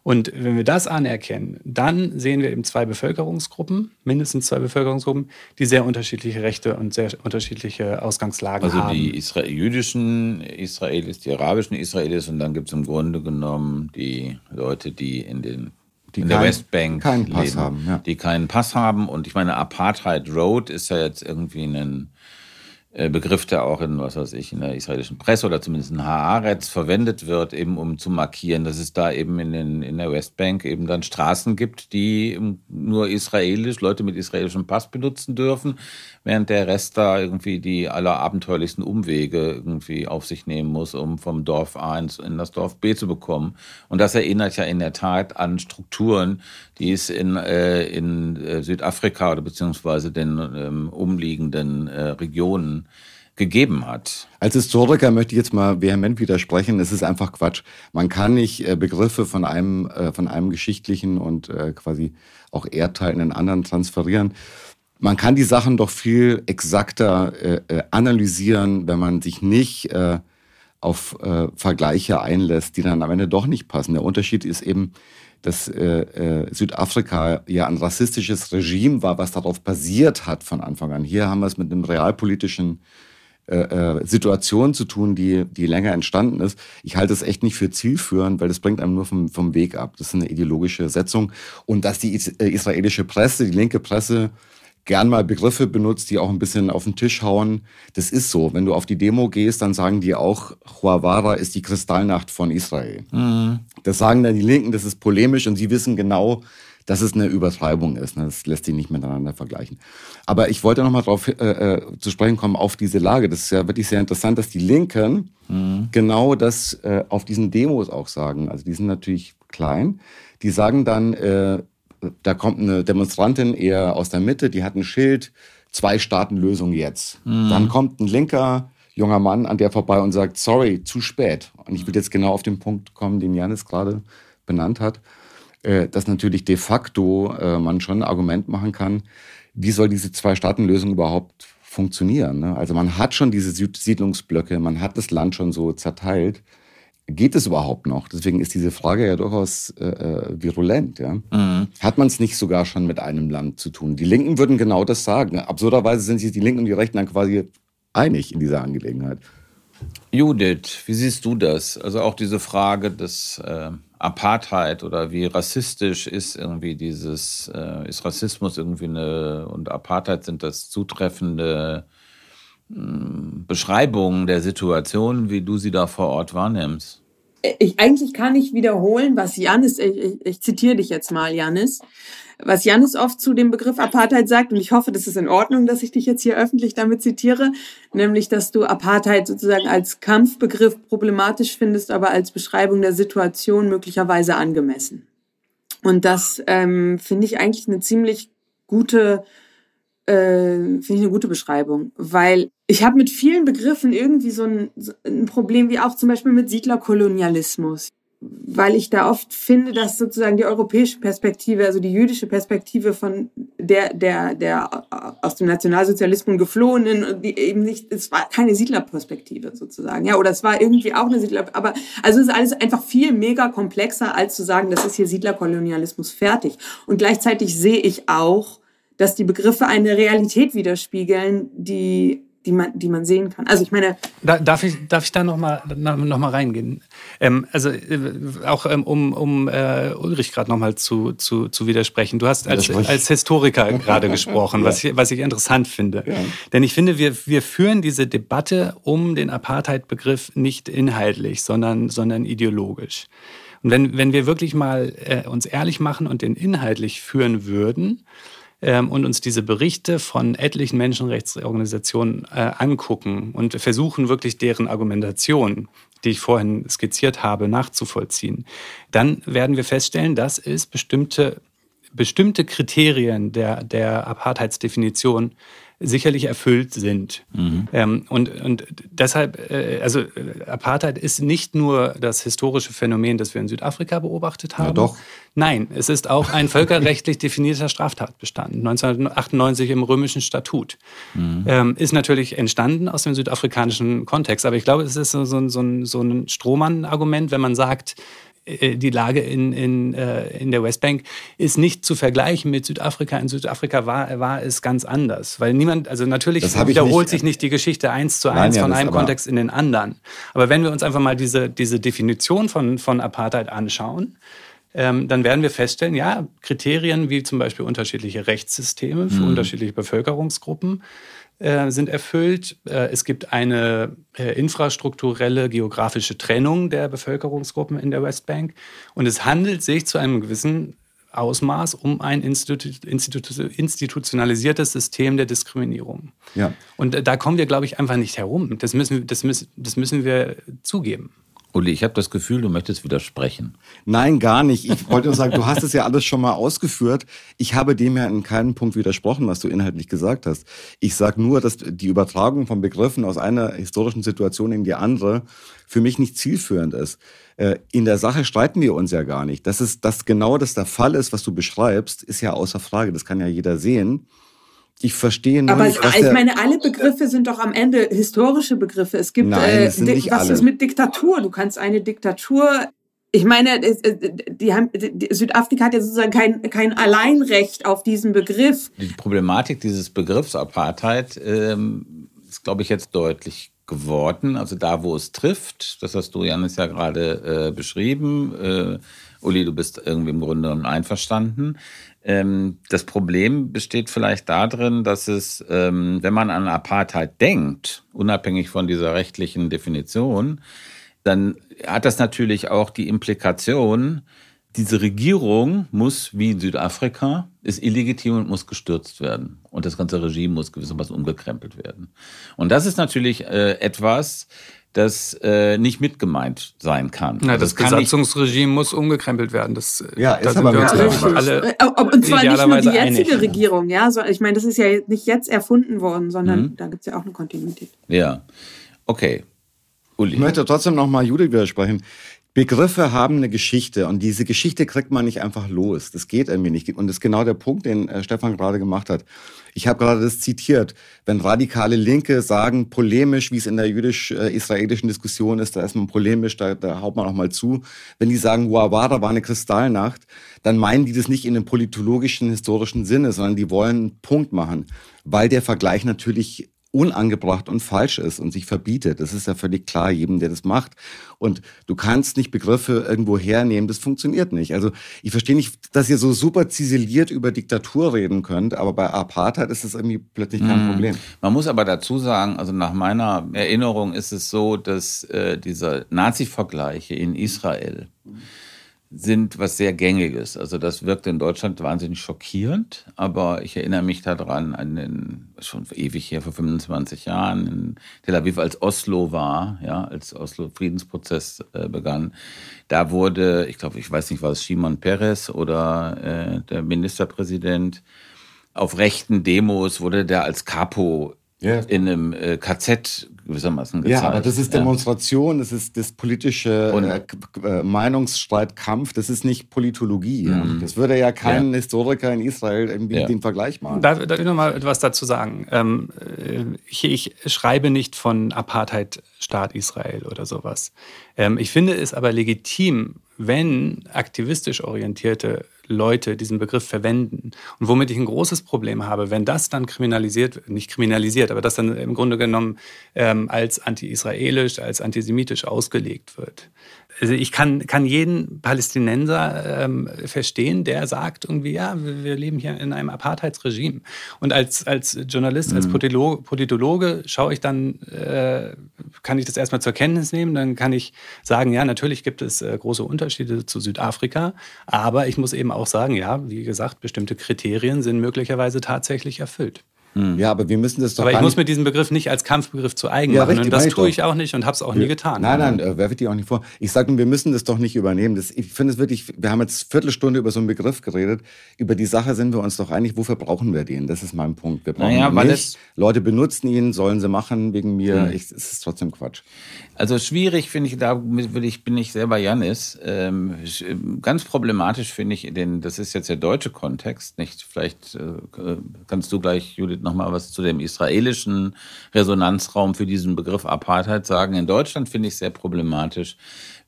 Und wenn wir das anerkennen, dann sehen wir eben zwei Bevölkerungsgruppen, mindestens zwei Bevölkerungsgruppen, die sehr unterschiedliche Rechte und sehr unterschiedliche Ausgangslagen Also haben. die Isra jüdischen Israelis, die arabischen Israelis und dann gibt es im Grunde genommen die Leute, die in, den, Die in der kein- Westbank keinen Pass leben, haben, ja. die keinen Pass haben. Und ich meine, Apartheid Road ist ja jetzt irgendwie ein Begriff, der auch in, was weiß ich, in der israelischen Presse oder zumindest in Haaretz verwendet wird, eben um zu markieren, dass es da eben in, den, in der Westbank eben dann Straßen gibt, die nur israelisch, Leute mit israelischem Pass benutzen dürfen, während der Rest da irgendwie die allerabenteuerlichsten Umwege irgendwie auf sich nehmen muss, um vom Dorf A ins, in das Dorf B zu bekommen. Und das erinnert ja in der Tat an Strukturen, die es in, äh, in äh, Südafrika oder beziehungsweise den ähm, umliegenden äh, Regionen gegeben hat. Als Historiker möchte ich jetzt mal vehement widersprechen. Es ist einfach Quatsch. Man kann nicht äh, Begriffe von einem, äh, von einem geschichtlichen und quasi auch Erdteil in den anderen transferieren. Man kann die Sachen doch viel exakter äh, äh, analysieren, wenn man sich nicht äh, auf äh, Vergleiche einlässt, die dann am Ende doch nicht passen. Der Unterschied ist eben, dass äh, äh, Südafrika ja ein rassistisches Regime war, was darauf basiert hat von Anfang an. Hier haben wir es mit einem realpolitischen Situation zu tun, die, die länger entstanden ist. Ich halte es echt nicht für zielführend, weil das bringt einem nur vom, vom Weg ab. Das ist eine ideologische Setzung. Und dass die is israelische Presse, die linke Presse, gern mal Begriffe benutzt, die auch ein bisschen auf den Tisch hauen. Das ist so. Wenn du auf die Demo gehst, dann sagen die auch, Huawara ist die Kristallnacht von Israel. Das sagen dann die Linken, das ist polemisch und sie wissen genau, dass es eine Übertreibung ist. Das lässt sich nicht miteinander vergleichen. Aber ich wollte noch mal darauf äh, äh, zu sprechen kommen, auf diese Lage. Das ist ja wirklich sehr interessant, dass die Linken genau das äh, auf diesen Demos auch sagen. Also die sind natürlich klein. Die sagen dann, äh, da kommt eine Demonstrantin eher aus der Mitte, die hat ein Schild, zwei Staaten-Lösung jetzt. Dann kommt ein linker junger Mann an der vorbei und sagt, sorry, zu spät. Und ich will jetzt genau auf den Punkt kommen, den Janis gerade benannt hat, äh, dass natürlich de facto äh, man schon ein Argument machen kann, wie soll diese Zwei-Staaten-Lösung überhaupt funktionieren? Ne? Also man hat schon diese Siedlungsblöcke, man hat das Land schon so zerteilt. Geht es überhaupt noch? Deswegen ist diese Frage ja durchaus äh, äh virulent. Ja? Mhm. Hat man es nicht sogar schon mit einem Land zu tun? Die Linken würden genau das sagen. Absurderweise sind sich die Linken und die Rechten dann quasi einig in dieser Angelegenheit. Judith, wie siehst du das? Also auch diese Frage des äh, Apartheid oder wie rassistisch ist irgendwie dieses, äh, ist Rassismus irgendwie eine und Apartheid sind das zutreffende Beschreibungen der Situation, wie du sie da vor Ort wahrnimmst? Ich, eigentlich kann ich wiederholen, was Janis, ich, ich, ich zitiere dich jetzt mal, Janis, was Janis oft zu dem Begriff Apartheid sagt, und ich hoffe, das ist in Ordnung, dass ich dich jetzt hier öffentlich damit zitiere, nämlich, dass du Apartheid sozusagen als Kampfbegriff problematisch findest, aber als Beschreibung der Situation möglicherweise angemessen. Und das ähm, finde ich eigentlich eine ziemlich gute, äh, finde ich eine gute Beschreibung, weil ich habe mit vielen Begriffen irgendwie so ein, so ein Problem, wie auch zum Beispiel mit Siedlerkolonialismus weil ich da oft finde, dass sozusagen die europäische Perspektive, also die jüdische Perspektive von der, der, der aus dem Nationalsozialismus geflohenen, die eben nicht, es war keine Siedlerperspektive sozusagen, ja, oder es war irgendwie auch eine Siedler, aber also es ist alles einfach viel mega komplexer, als zu sagen, das ist hier Siedlerkolonialismus fertig. Und gleichzeitig sehe ich auch, dass die Begriffe eine Realität widerspiegeln, die die man, die man sehen kann. Also ich meine. Da, darf, ich, darf ich da nochmal noch mal reingehen? Ähm, also äh, auch ähm, um, um äh, Ulrich gerade nochmal zu, zu, zu widersprechen. Du hast als, als Historiker gerade gesprochen, ja. was, ich, was ich interessant finde. Ja. Denn ich finde, wir, wir führen diese Debatte um den Apartheid-Begriff nicht inhaltlich, sondern, sondern ideologisch. Und wenn, wenn wir wirklich mal äh, uns ehrlich machen und den inhaltlich führen würden, ähm, und uns diese Berichte von etlichen Menschenrechtsorganisationen äh, angucken und versuchen wirklich deren Argumentation, die ich vorhin skizziert habe, nachzuvollziehen, dann werden wir feststellen, dass es bestimmte, bestimmte Kriterien der, der Apartheidsdefinition sicherlich erfüllt sind. Mhm. Ähm, und, und deshalb, äh, also äh, Apartheid ist nicht nur das historische Phänomen, das wir in Südafrika beobachtet haben. Ja, doch. Nein, es ist auch ein völkerrechtlich definierter Straftatbestand, 1998 im römischen Statut. Mhm. Ähm, ist natürlich entstanden aus dem südafrikanischen Kontext. Aber ich glaube, es ist so, so, so ein, so ein Strohmann-Argument, wenn man sagt, die Lage in, in, äh, in der Westbank ist nicht zu vergleichen mit Südafrika. In Südafrika war, war es ganz anders. Weil niemand, also natürlich wiederholt nicht, sich nicht die Geschichte eins zu eins Nein, von ja, einem Kontext in den anderen. Aber wenn wir uns einfach mal diese, diese Definition von, von Apartheid anschauen, ähm, dann werden wir feststellen, ja, Kriterien wie zum Beispiel unterschiedliche Rechtssysteme für mhm. unterschiedliche Bevölkerungsgruppen äh, sind erfüllt. Äh, es gibt eine äh, infrastrukturelle geografische Trennung der Bevölkerungsgruppen in der Westbank. Und es handelt sich zu einem gewissen Ausmaß um ein Institu Institu institutionalisiertes System der Diskriminierung. Ja. Und da kommen wir, glaube ich, einfach nicht herum. Das müssen, das müssen, das müssen wir zugeben. Uli, ich habe das Gefühl, du möchtest widersprechen. Nein, gar nicht. Ich wollte nur sagen, du hast es ja alles schon mal ausgeführt. Ich habe dem ja in keinem Punkt widersprochen, was du inhaltlich gesagt hast. Ich sage nur, dass die Übertragung von Begriffen aus einer historischen Situation in die andere für mich nicht zielführend ist. Äh, in der Sache streiten wir uns ja gar nicht. Dass, es, dass genau das der Fall ist, was du beschreibst, ist ja außer Frage. Das kann ja jeder sehen. Ich verstehe nur Aber nicht, was ich meine, alle Begriffe sind doch am Ende historische Begriffe. Es gibt Nein, äh, was alle. ist mit Diktatur? Du kannst eine Diktatur ich meine, äh, die haben, die, Südafrika hat ja sozusagen kein, kein Alleinrecht auf diesen Begriff. Die Problematik dieses Begriffs Apartheid ähm, ist, glaube ich, jetzt deutlich geworden. Also da, wo es trifft, das hast du, Janis, ja gerade äh, beschrieben. Äh, Uli, du bist irgendwie im Grunde einverstanden. Ähm, das Problem besteht vielleicht darin, dass es, ähm, wenn man an Apartheid denkt, unabhängig von dieser rechtlichen Definition, dann hat das natürlich auch die Implikation, diese Regierung muss, wie in Südafrika, ist illegitim und muss gestürzt werden. Und das ganze Regime muss gewissermaßen umgekrempelt werden. Und das ist natürlich äh, etwas, das äh, nicht mitgemeint sein kann. Na, also das, das Besatzungsregime muss umgekrempelt werden. Das, äh, ja, ist aber wir alle äh, Und zwar nicht nur die jetzige einig. Regierung, ja. Ich meine, das ist ja nicht jetzt erfunden worden, sondern mhm. da gibt es ja auch eine Kontinuität. Ja, okay. Uli. Ich möchte trotzdem noch mal Judith widersprechen. Begriffe haben eine Geschichte und diese Geschichte kriegt man nicht einfach los. Das geht irgendwie nicht. Und das ist genau der Punkt, den äh, Stefan gerade gemacht hat. Ich habe gerade das zitiert. Wenn radikale Linke sagen, polemisch, wie es in der jüdisch-israelischen Diskussion ist, da ist man polemisch, da, da haut man auch mal zu. Wenn die sagen, Wawara war eine Kristallnacht, dann meinen die das nicht in einem politologischen, historischen Sinne, sondern die wollen einen Punkt machen, weil der Vergleich natürlich unangebracht und falsch ist und sich verbietet. Das ist ja völlig klar, jedem, der das macht. Und du kannst nicht Begriffe irgendwo hernehmen, das funktioniert nicht. Also ich verstehe nicht, dass ihr so super ziseliert über Diktatur reden könnt, aber bei Apartheid ist das irgendwie plötzlich kein Mhm. Problem. Man muss aber dazu sagen, also nach meiner Erinnerung ist es so, dass äh, diese Nazi-Vergleiche in Israel sind was sehr Gängiges. Also das wirkt in Deutschland wahnsinnig schockierend, aber ich erinnere mich daran an den, schon ewig her, vor 25 Jahren in Tel Aviv, als Oslo war, ja, als Oslo-Friedensprozess äh, begann. Da wurde, ich glaube, ich weiß nicht, war es Shimon Peres oder äh, der Ministerpräsident, auf rechten Demos wurde der als Capo Ja. in einem äh, KZ gewissermaßen gezeigt. Ja, aber das ist Ja. Demonstration, das ist das politische Und- äh, äh, Meinungsstreitkampf, das ist nicht Politologie. Ja. Mhm. Das würde ja kein Historiker in Israel irgendwie Ja. den Vergleich machen. Darf, darf ich noch mal etwas dazu sagen? Ähm, äh, ich, ich schreibe nicht von Apartheid-Staat Israel oder sowas. Ähm, ich finde es aber legitim, wenn aktivistisch orientierte Leute diesen Begriff verwenden. Und womit ich ein großes Problem habe, wenn das dann kriminalisiert, wird, nicht kriminalisiert, aber das dann im Grunde genommen ähm, als anti-israelisch, als antisemitisch ausgelegt wird. Also ich kann, kann jeden Palästinenser ähm, verstehen, der sagt irgendwie, ja, wir leben hier in einem Apartheidsregime. Und als, als Journalist, als Politolo- Politologe schaue ich dann, äh, kann ich das erstmal zur Kenntnis nehmen, dann kann ich sagen, ja, natürlich gibt es äh, große Unterschiede zu Südafrika, aber ich muss eben auch sagen, ja, wie gesagt, bestimmte Kriterien sind möglicherweise tatsächlich erfüllt. Ja, aber wir müssen das doch Aber ich muss mir diesen Begriff nicht als Kampfbegriff zu eigen Ja, machen. richtig, und das tue doch. ich auch nicht und habe es auch nie getan. Nein, nein, äh, werfe dir auch nicht vor. Ich sage nur, wir müssen das doch nicht übernehmen. Das, ich finde es wirklich, wir haben jetzt Viertelstunde über so einen Begriff geredet. Über die Sache sind wir uns doch einig, wofür brauchen wir den? Das ist mein Punkt. Wir brauchen Naja, ihn nicht. Leute benutzen ihn, sollen sie machen wegen mir. Hm. Ich, es ist trotzdem Quatsch. Also schwierig finde ich, da bin ich selber Janis. Ähm, sch- ganz problematisch finde ich, den, das ist jetzt der deutsche Kontext, nicht? Vielleicht äh, kannst du gleich, Judith, nochmal was zu dem israelischen Resonanzraum für diesen Begriff Apartheid sagen. In Deutschland finde ich sehr problematisch,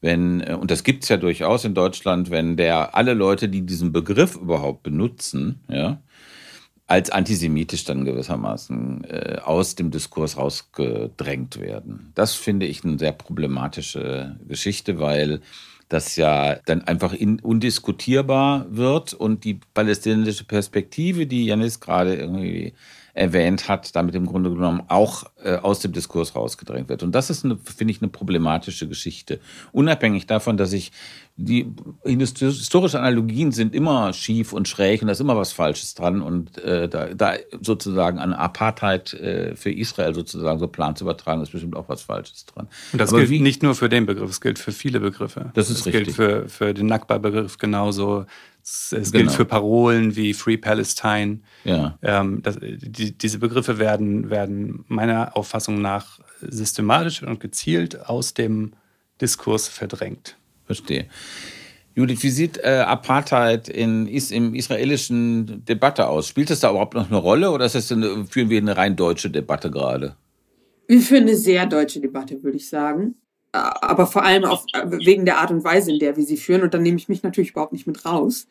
wenn, äh, und das gibt's ja durchaus in Deutschland, wenn der alle Leute, die diesen Begriff überhaupt benutzen, ja, als antisemitisch dann gewissermaßen äh, aus dem Diskurs rausgedrängt werden. Das finde ich eine sehr problematische Geschichte, weil das ja dann einfach in, undiskutierbar wird und die palästinensische Perspektive, die Janis gerade irgendwie erwähnt hat, damit im Grunde genommen auch äh, aus dem Diskurs rausgedrängt wird. Und das ist, finde ich, eine problematische Geschichte. Unabhängig davon, dass ich die historische Analogien sind immer schief und schräg und da ist immer was Falsches dran und äh, da, da sozusagen an Apartheid äh, für Israel sozusagen so Plan zu übertragen, ist bestimmt auch was Falsches dran. Und das Aber gilt wie- nicht nur für den Begriff, es gilt für viele Begriffe. Das ist es gilt richtig. für, für den Nakba-Begriff genauso. Es, es Genau. gilt für Parolen wie Free Palestine. Ja. Ähm, das, die, diese Begriffe werden, werden meiner Auffassung nach systematisch und gezielt aus dem Diskurs verdrängt. Verstehe. Judith, wie sieht äh, Apartheid in, is, im israelischen Debatte aus? Spielt das da überhaupt noch eine Rolle oder ist das eine, führen wir eine rein deutsche Debatte gerade? Wir führen eine sehr deutsche Debatte, würde ich sagen. Aber vor allem auf, äh, wegen der Art und Weise, in der wir sie führen. Und da nehme ich mich natürlich überhaupt nicht mit raus.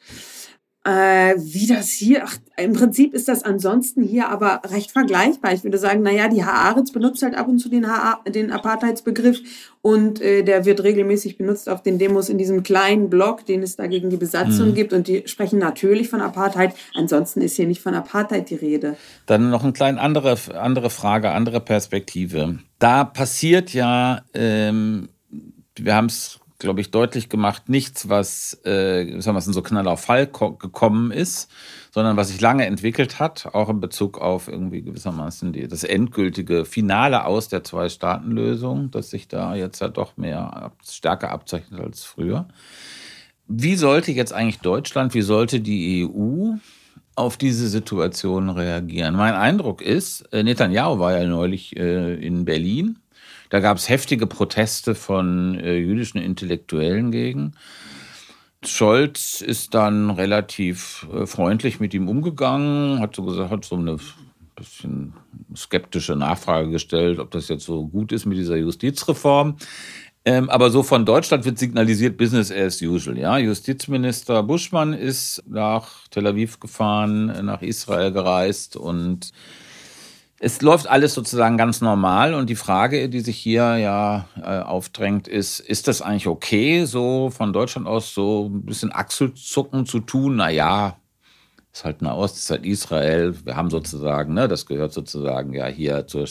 Äh, wie das hier, ach, im Prinzip ist das ansonsten hier aber recht vergleichbar. Ich würde sagen, naja, die Haaretz benutzt halt ab und zu den, ha den Apartheidsbegriff und äh, der wird regelmäßig benutzt auf den Demos in diesem kleinen Block, den es da gegen die Besatzung Mhm. gibt und die sprechen natürlich von Apartheid. Ansonsten ist hier nicht von Apartheid die Rede. Dann noch eine kleine andere, andere Frage, andere Perspektive. Da passiert ja, ähm, wir haben es, glaube ich, deutlich gemacht, nichts, was äh, sagen wir, so Knall auf Fall ko- gekommen ist, sondern was sich lange entwickelt hat, auch in Bezug auf irgendwie gewissermaßen die, das endgültige Finale aus der Zwei-Staaten-Lösung, das sich da jetzt ja doch mehr stärker abzeichnet als früher. Wie sollte jetzt eigentlich Deutschland, wie sollte die EU auf diese Situation reagieren? Mein Eindruck ist, äh, Netanyahu war ja neulich äh, in Berlin. Da gab es heftige Proteste von äh, jüdischen Intellektuellen gegen. Scholz ist dann relativ äh, freundlich mit ihm umgegangen, hat so gesagt, hat so eine bisschen skeptische Nachfrage gestellt, ob das jetzt so gut ist mit dieser Justizreform. Ähm, aber so von Deutschland wird signalisiert Business as usual. Ja, Justizminister Buschmann ist nach Tel Aviv gefahren, nach Israel gereist und es läuft alles sozusagen ganz normal und die Frage, die sich hier ja äh, aufdrängt, ist, ist das eigentlich okay, so von Deutschland aus so ein bisschen Achselzucken zu tun? Na ja, ist halt Nahost, ist halt Israel. Wir haben sozusagen, ne, das gehört sozusagen ja hier zur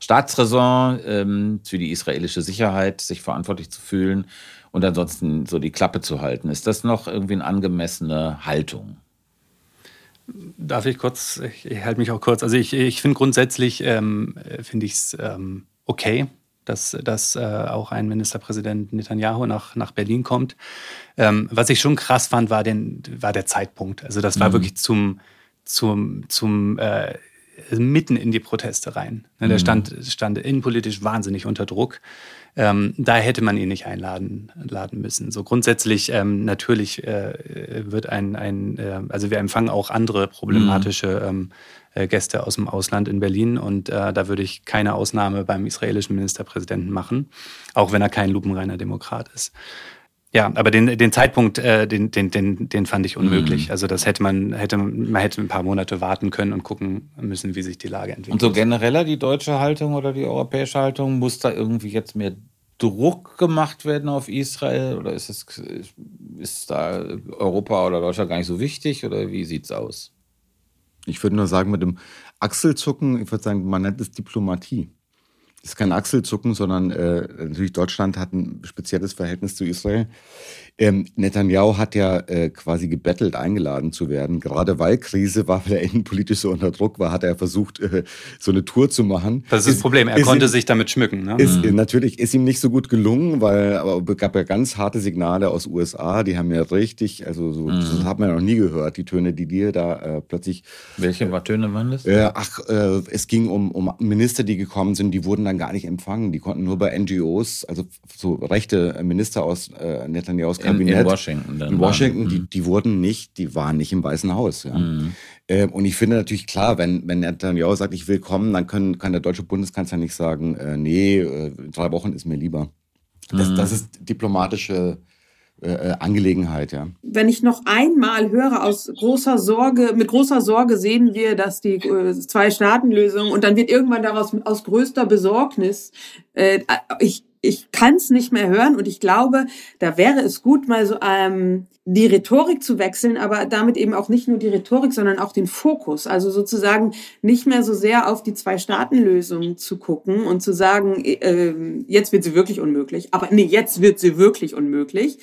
Staatsräson, ähm, für die israelische Sicherheit, sich verantwortlich zu fühlen und ansonsten so die Klappe zu halten. Ist das noch irgendwie eine angemessene Haltung? Darf ich kurz, ich, ich halte mich auch kurz. Also ich, ich finde grundsätzlich, ähm, finde ich es ähm, okay, dass, dass äh, auch ein Ministerpräsident Netanyahu nach, nach Berlin kommt. Ähm, was ich schon krass fand, war, den, war der Zeitpunkt. Also das war mhm. wirklich zum, zum, zum äh, mitten in die Proteste rein. Ne, der mhm. stand, stand innenpolitisch wahnsinnig unter Druck. Ähm, da hätte man ihn nicht einladen laden müssen. So grundsätzlich ähm, natürlich äh, wird ein, ein äh, also wir empfangen auch andere problematische mhm. ähm, äh, Gäste aus dem Ausland in Berlin und äh, da würde ich keine Ausnahme beim israelischen Ministerpräsidenten machen, auch wenn er kein lupenreiner Demokrat ist. Ja, aber den, den Zeitpunkt, äh, den, den, den, den fand ich unmöglich. Mhm. Also das hätte man, hätte, man hätte ein paar Monate warten können und gucken müssen, wie sich die Lage entwickelt. Und so genereller die deutsche Haltung oder die europäische Haltung, muss da irgendwie jetzt mehr Druck gemacht werden auf Israel? Oder ist es ist da Europa oder Deutschland gar nicht so wichtig? Oder wie sieht es aus? Ich würde nur sagen, mit dem Achselzucken, ich würde sagen, man nennt es Diplomatie. Das ist kein Achselzucken, sondern äh, natürlich Deutschland hat ein spezielles Verhältnis zu Israel. Ähm, Netanyahu hat ja äh, quasi gebettelt, eingeladen zu werden. Gerade weil Krise war, weil er innenpolitisch so unter Druck war, hat er versucht, äh, so eine Tour zu machen. Das ist, ist das Problem, er konnte ihm, sich damit schmücken. Ne? Ist, mhm. Natürlich ist ihm nicht so gut gelungen, weil aber es gab ja ganz harte Signale aus USA, die haben ja richtig, also so, mhm. das hat man ja noch nie gehört, die Töne, die dir da äh, plötzlich... Welche äh, Töne waren das? Äh, ach, äh, es ging um, um Minister, die gekommen sind, die wurden dann gar nicht empfangen. Die konnten nur bei NGOs, also so rechte Minister aus äh, Netanyahus Kabinett. In, in Washington dann. In Washington, die, die wurden nicht, die waren nicht im Weißen Haus. Ja. Mhm. Äh, und ich finde natürlich klar, wenn, wenn Netanyahu sagt, ich will kommen, dann können, kann der deutsche Bundeskanzler nicht sagen, äh, nee, äh, drei Wochen ist mir lieber. Das, mhm. das ist diplomatische äh, äh, Angelegenheit, ja. Wenn ich noch einmal höre, aus großer Sorge, mit großer Sorge sehen wir, dass die äh, Zwei-Staaten-Lösung und dann wird irgendwann daraus aus größter Besorgnis, äh, ich, ich kann es nicht mehr hören und ich glaube, da wäre es gut, mal so ähm, die Rhetorik zu wechseln, aber damit eben auch nicht nur die Rhetorik, sondern auch den Fokus. Also sozusagen nicht mehr so sehr auf die Zwei-Staaten-Lösung zu gucken und zu sagen, äh, jetzt wird sie wirklich unmöglich, aber nee, jetzt wird sie wirklich unmöglich,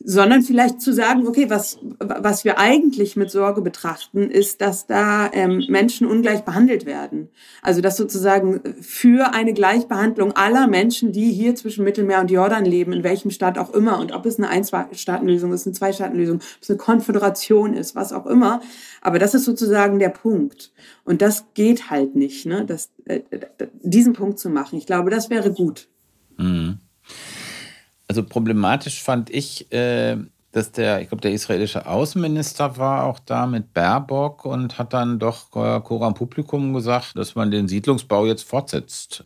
sondern vielleicht zu sagen, okay, was, was wir eigentlich mit Sorge betrachten, ist, dass da ähm, Menschen ungleich behandelt werden. Also dass sozusagen für eine Gleichbehandlung aller Menschen, die hier zwischen Mittelmeer und Jordan leben, in welchem Staat auch immer, und ob es eine Ein-Staaten-Lösung ist, eine Zwei-Staaten-Lösung, ob es eine Konföderation ist, was auch immer, aber das ist sozusagen der Punkt. Und das geht halt nicht, ne? das, äh, diesen Punkt zu machen. Ich glaube, das wäre gut. Mhm. Also problematisch fand ich, äh, dass der, ich glaube, der israelische Außenminister war auch da mit Baerbock und hat dann doch Koran Publikum gesagt, dass man den Siedlungsbau jetzt fortsetzt.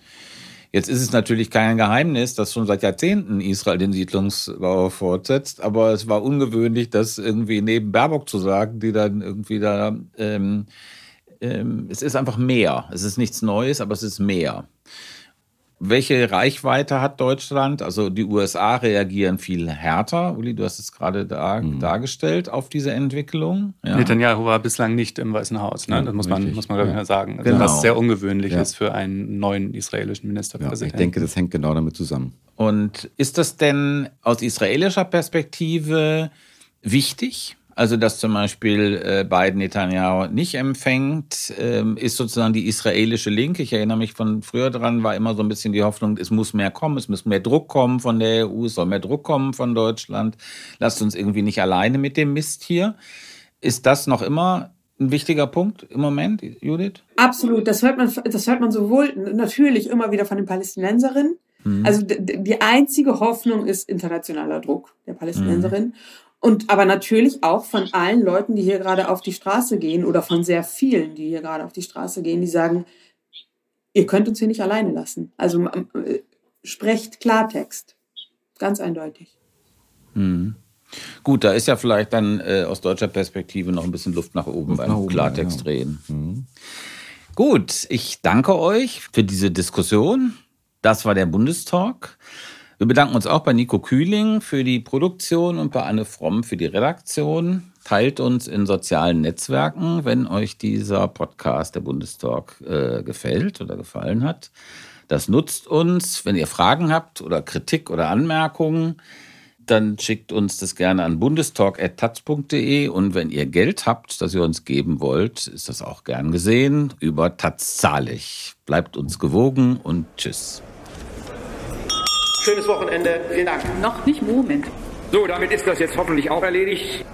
Jetzt ist es natürlich kein Geheimnis, dass schon seit Jahrzehnten Israel den Siedlungsbau fortsetzt, aber es war ungewöhnlich, das irgendwie neben Baerbock zu sagen, die dann irgendwie da, ähm, ähm, es ist einfach mehr. Es ist nichts Neues, aber es ist mehr. Welche Reichweite hat Deutschland? Also die USA reagieren viel härter. Uli, du hast es gerade da, mhm. dargestellt auf diese Entwicklung. Ja. Netanyahu war bislang nicht im Weißen Haus. Ne? Das muss man, muss man glaube ich mal sagen. Also genau. Was sehr ungewöhnlich ja. ist für einen neuen israelischen Ministerpräsidenten. Ja, ich denke, das hängt genau damit zusammen. Und ist das denn aus israelischer Perspektive wichtig? Also, dass zum Beispiel äh, Biden Netanyahu nicht empfängt, ähm, ist sozusagen die israelische Linke. Ich erinnere mich von früher dran, war immer so ein bisschen die Hoffnung, es muss mehr kommen, es muss mehr Druck kommen von der EU, es soll mehr Druck kommen von Deutschland. Lasst uns irgendwie nicht alleine mit dem Mist hier. Ist das noch immer ein wichtiger Punkt im Moment, Judith? Absolut. Das hört man, das hört man sowohl natürlich immer wieder von den Palästinenserinnen, Mhm. Also die einzige Hoffnung ist internationaler Druck der Palästinenserin. Mhm. Und aber natürlich auch von allen Leuten, die hier gerade auf die Straße gehen oder von sehr vielen, die hier gerade auf die Straße gehen, die sagen, ihr könnt uns hier nicht alleine lassen. Also äh, sprecht Klartext. Ganz eindeutig. Mhm. Gut, da ist ja vielleicht dann äh, aus deutscher Perspektive noch ein bisschen Luft nach oben Luft beim nach oben, Klartext ja. reden. Mhm. Gut, ich danke euch für diese Diskussion. Das war der Bundestalk. Wir bedanken uns auch bei Nico Kühling für die Produktion und bei Anne Fromm für die Redaktion. Teilt uns in sozialen Netzwerken, wenn euch dieser Podcast, der Bundestalk, äh, gefällt oder gefallen hat. Das nutzt uns. Wenn ihr Fragen habt oder Kritik oder Anmerkungen, dann schickt uns das gerne an bundestalk.taz.de und wenn ihr Geld habt, das ihr uns geben wollt, ist das auch gern gesehen über Taz zahlig. Bleibt uns gewogen und tschüss. Schönes Wochenende. Vielen Dank. Noch nicht Moment. So, damit ist das jetzt hoffentlich auch erledigt.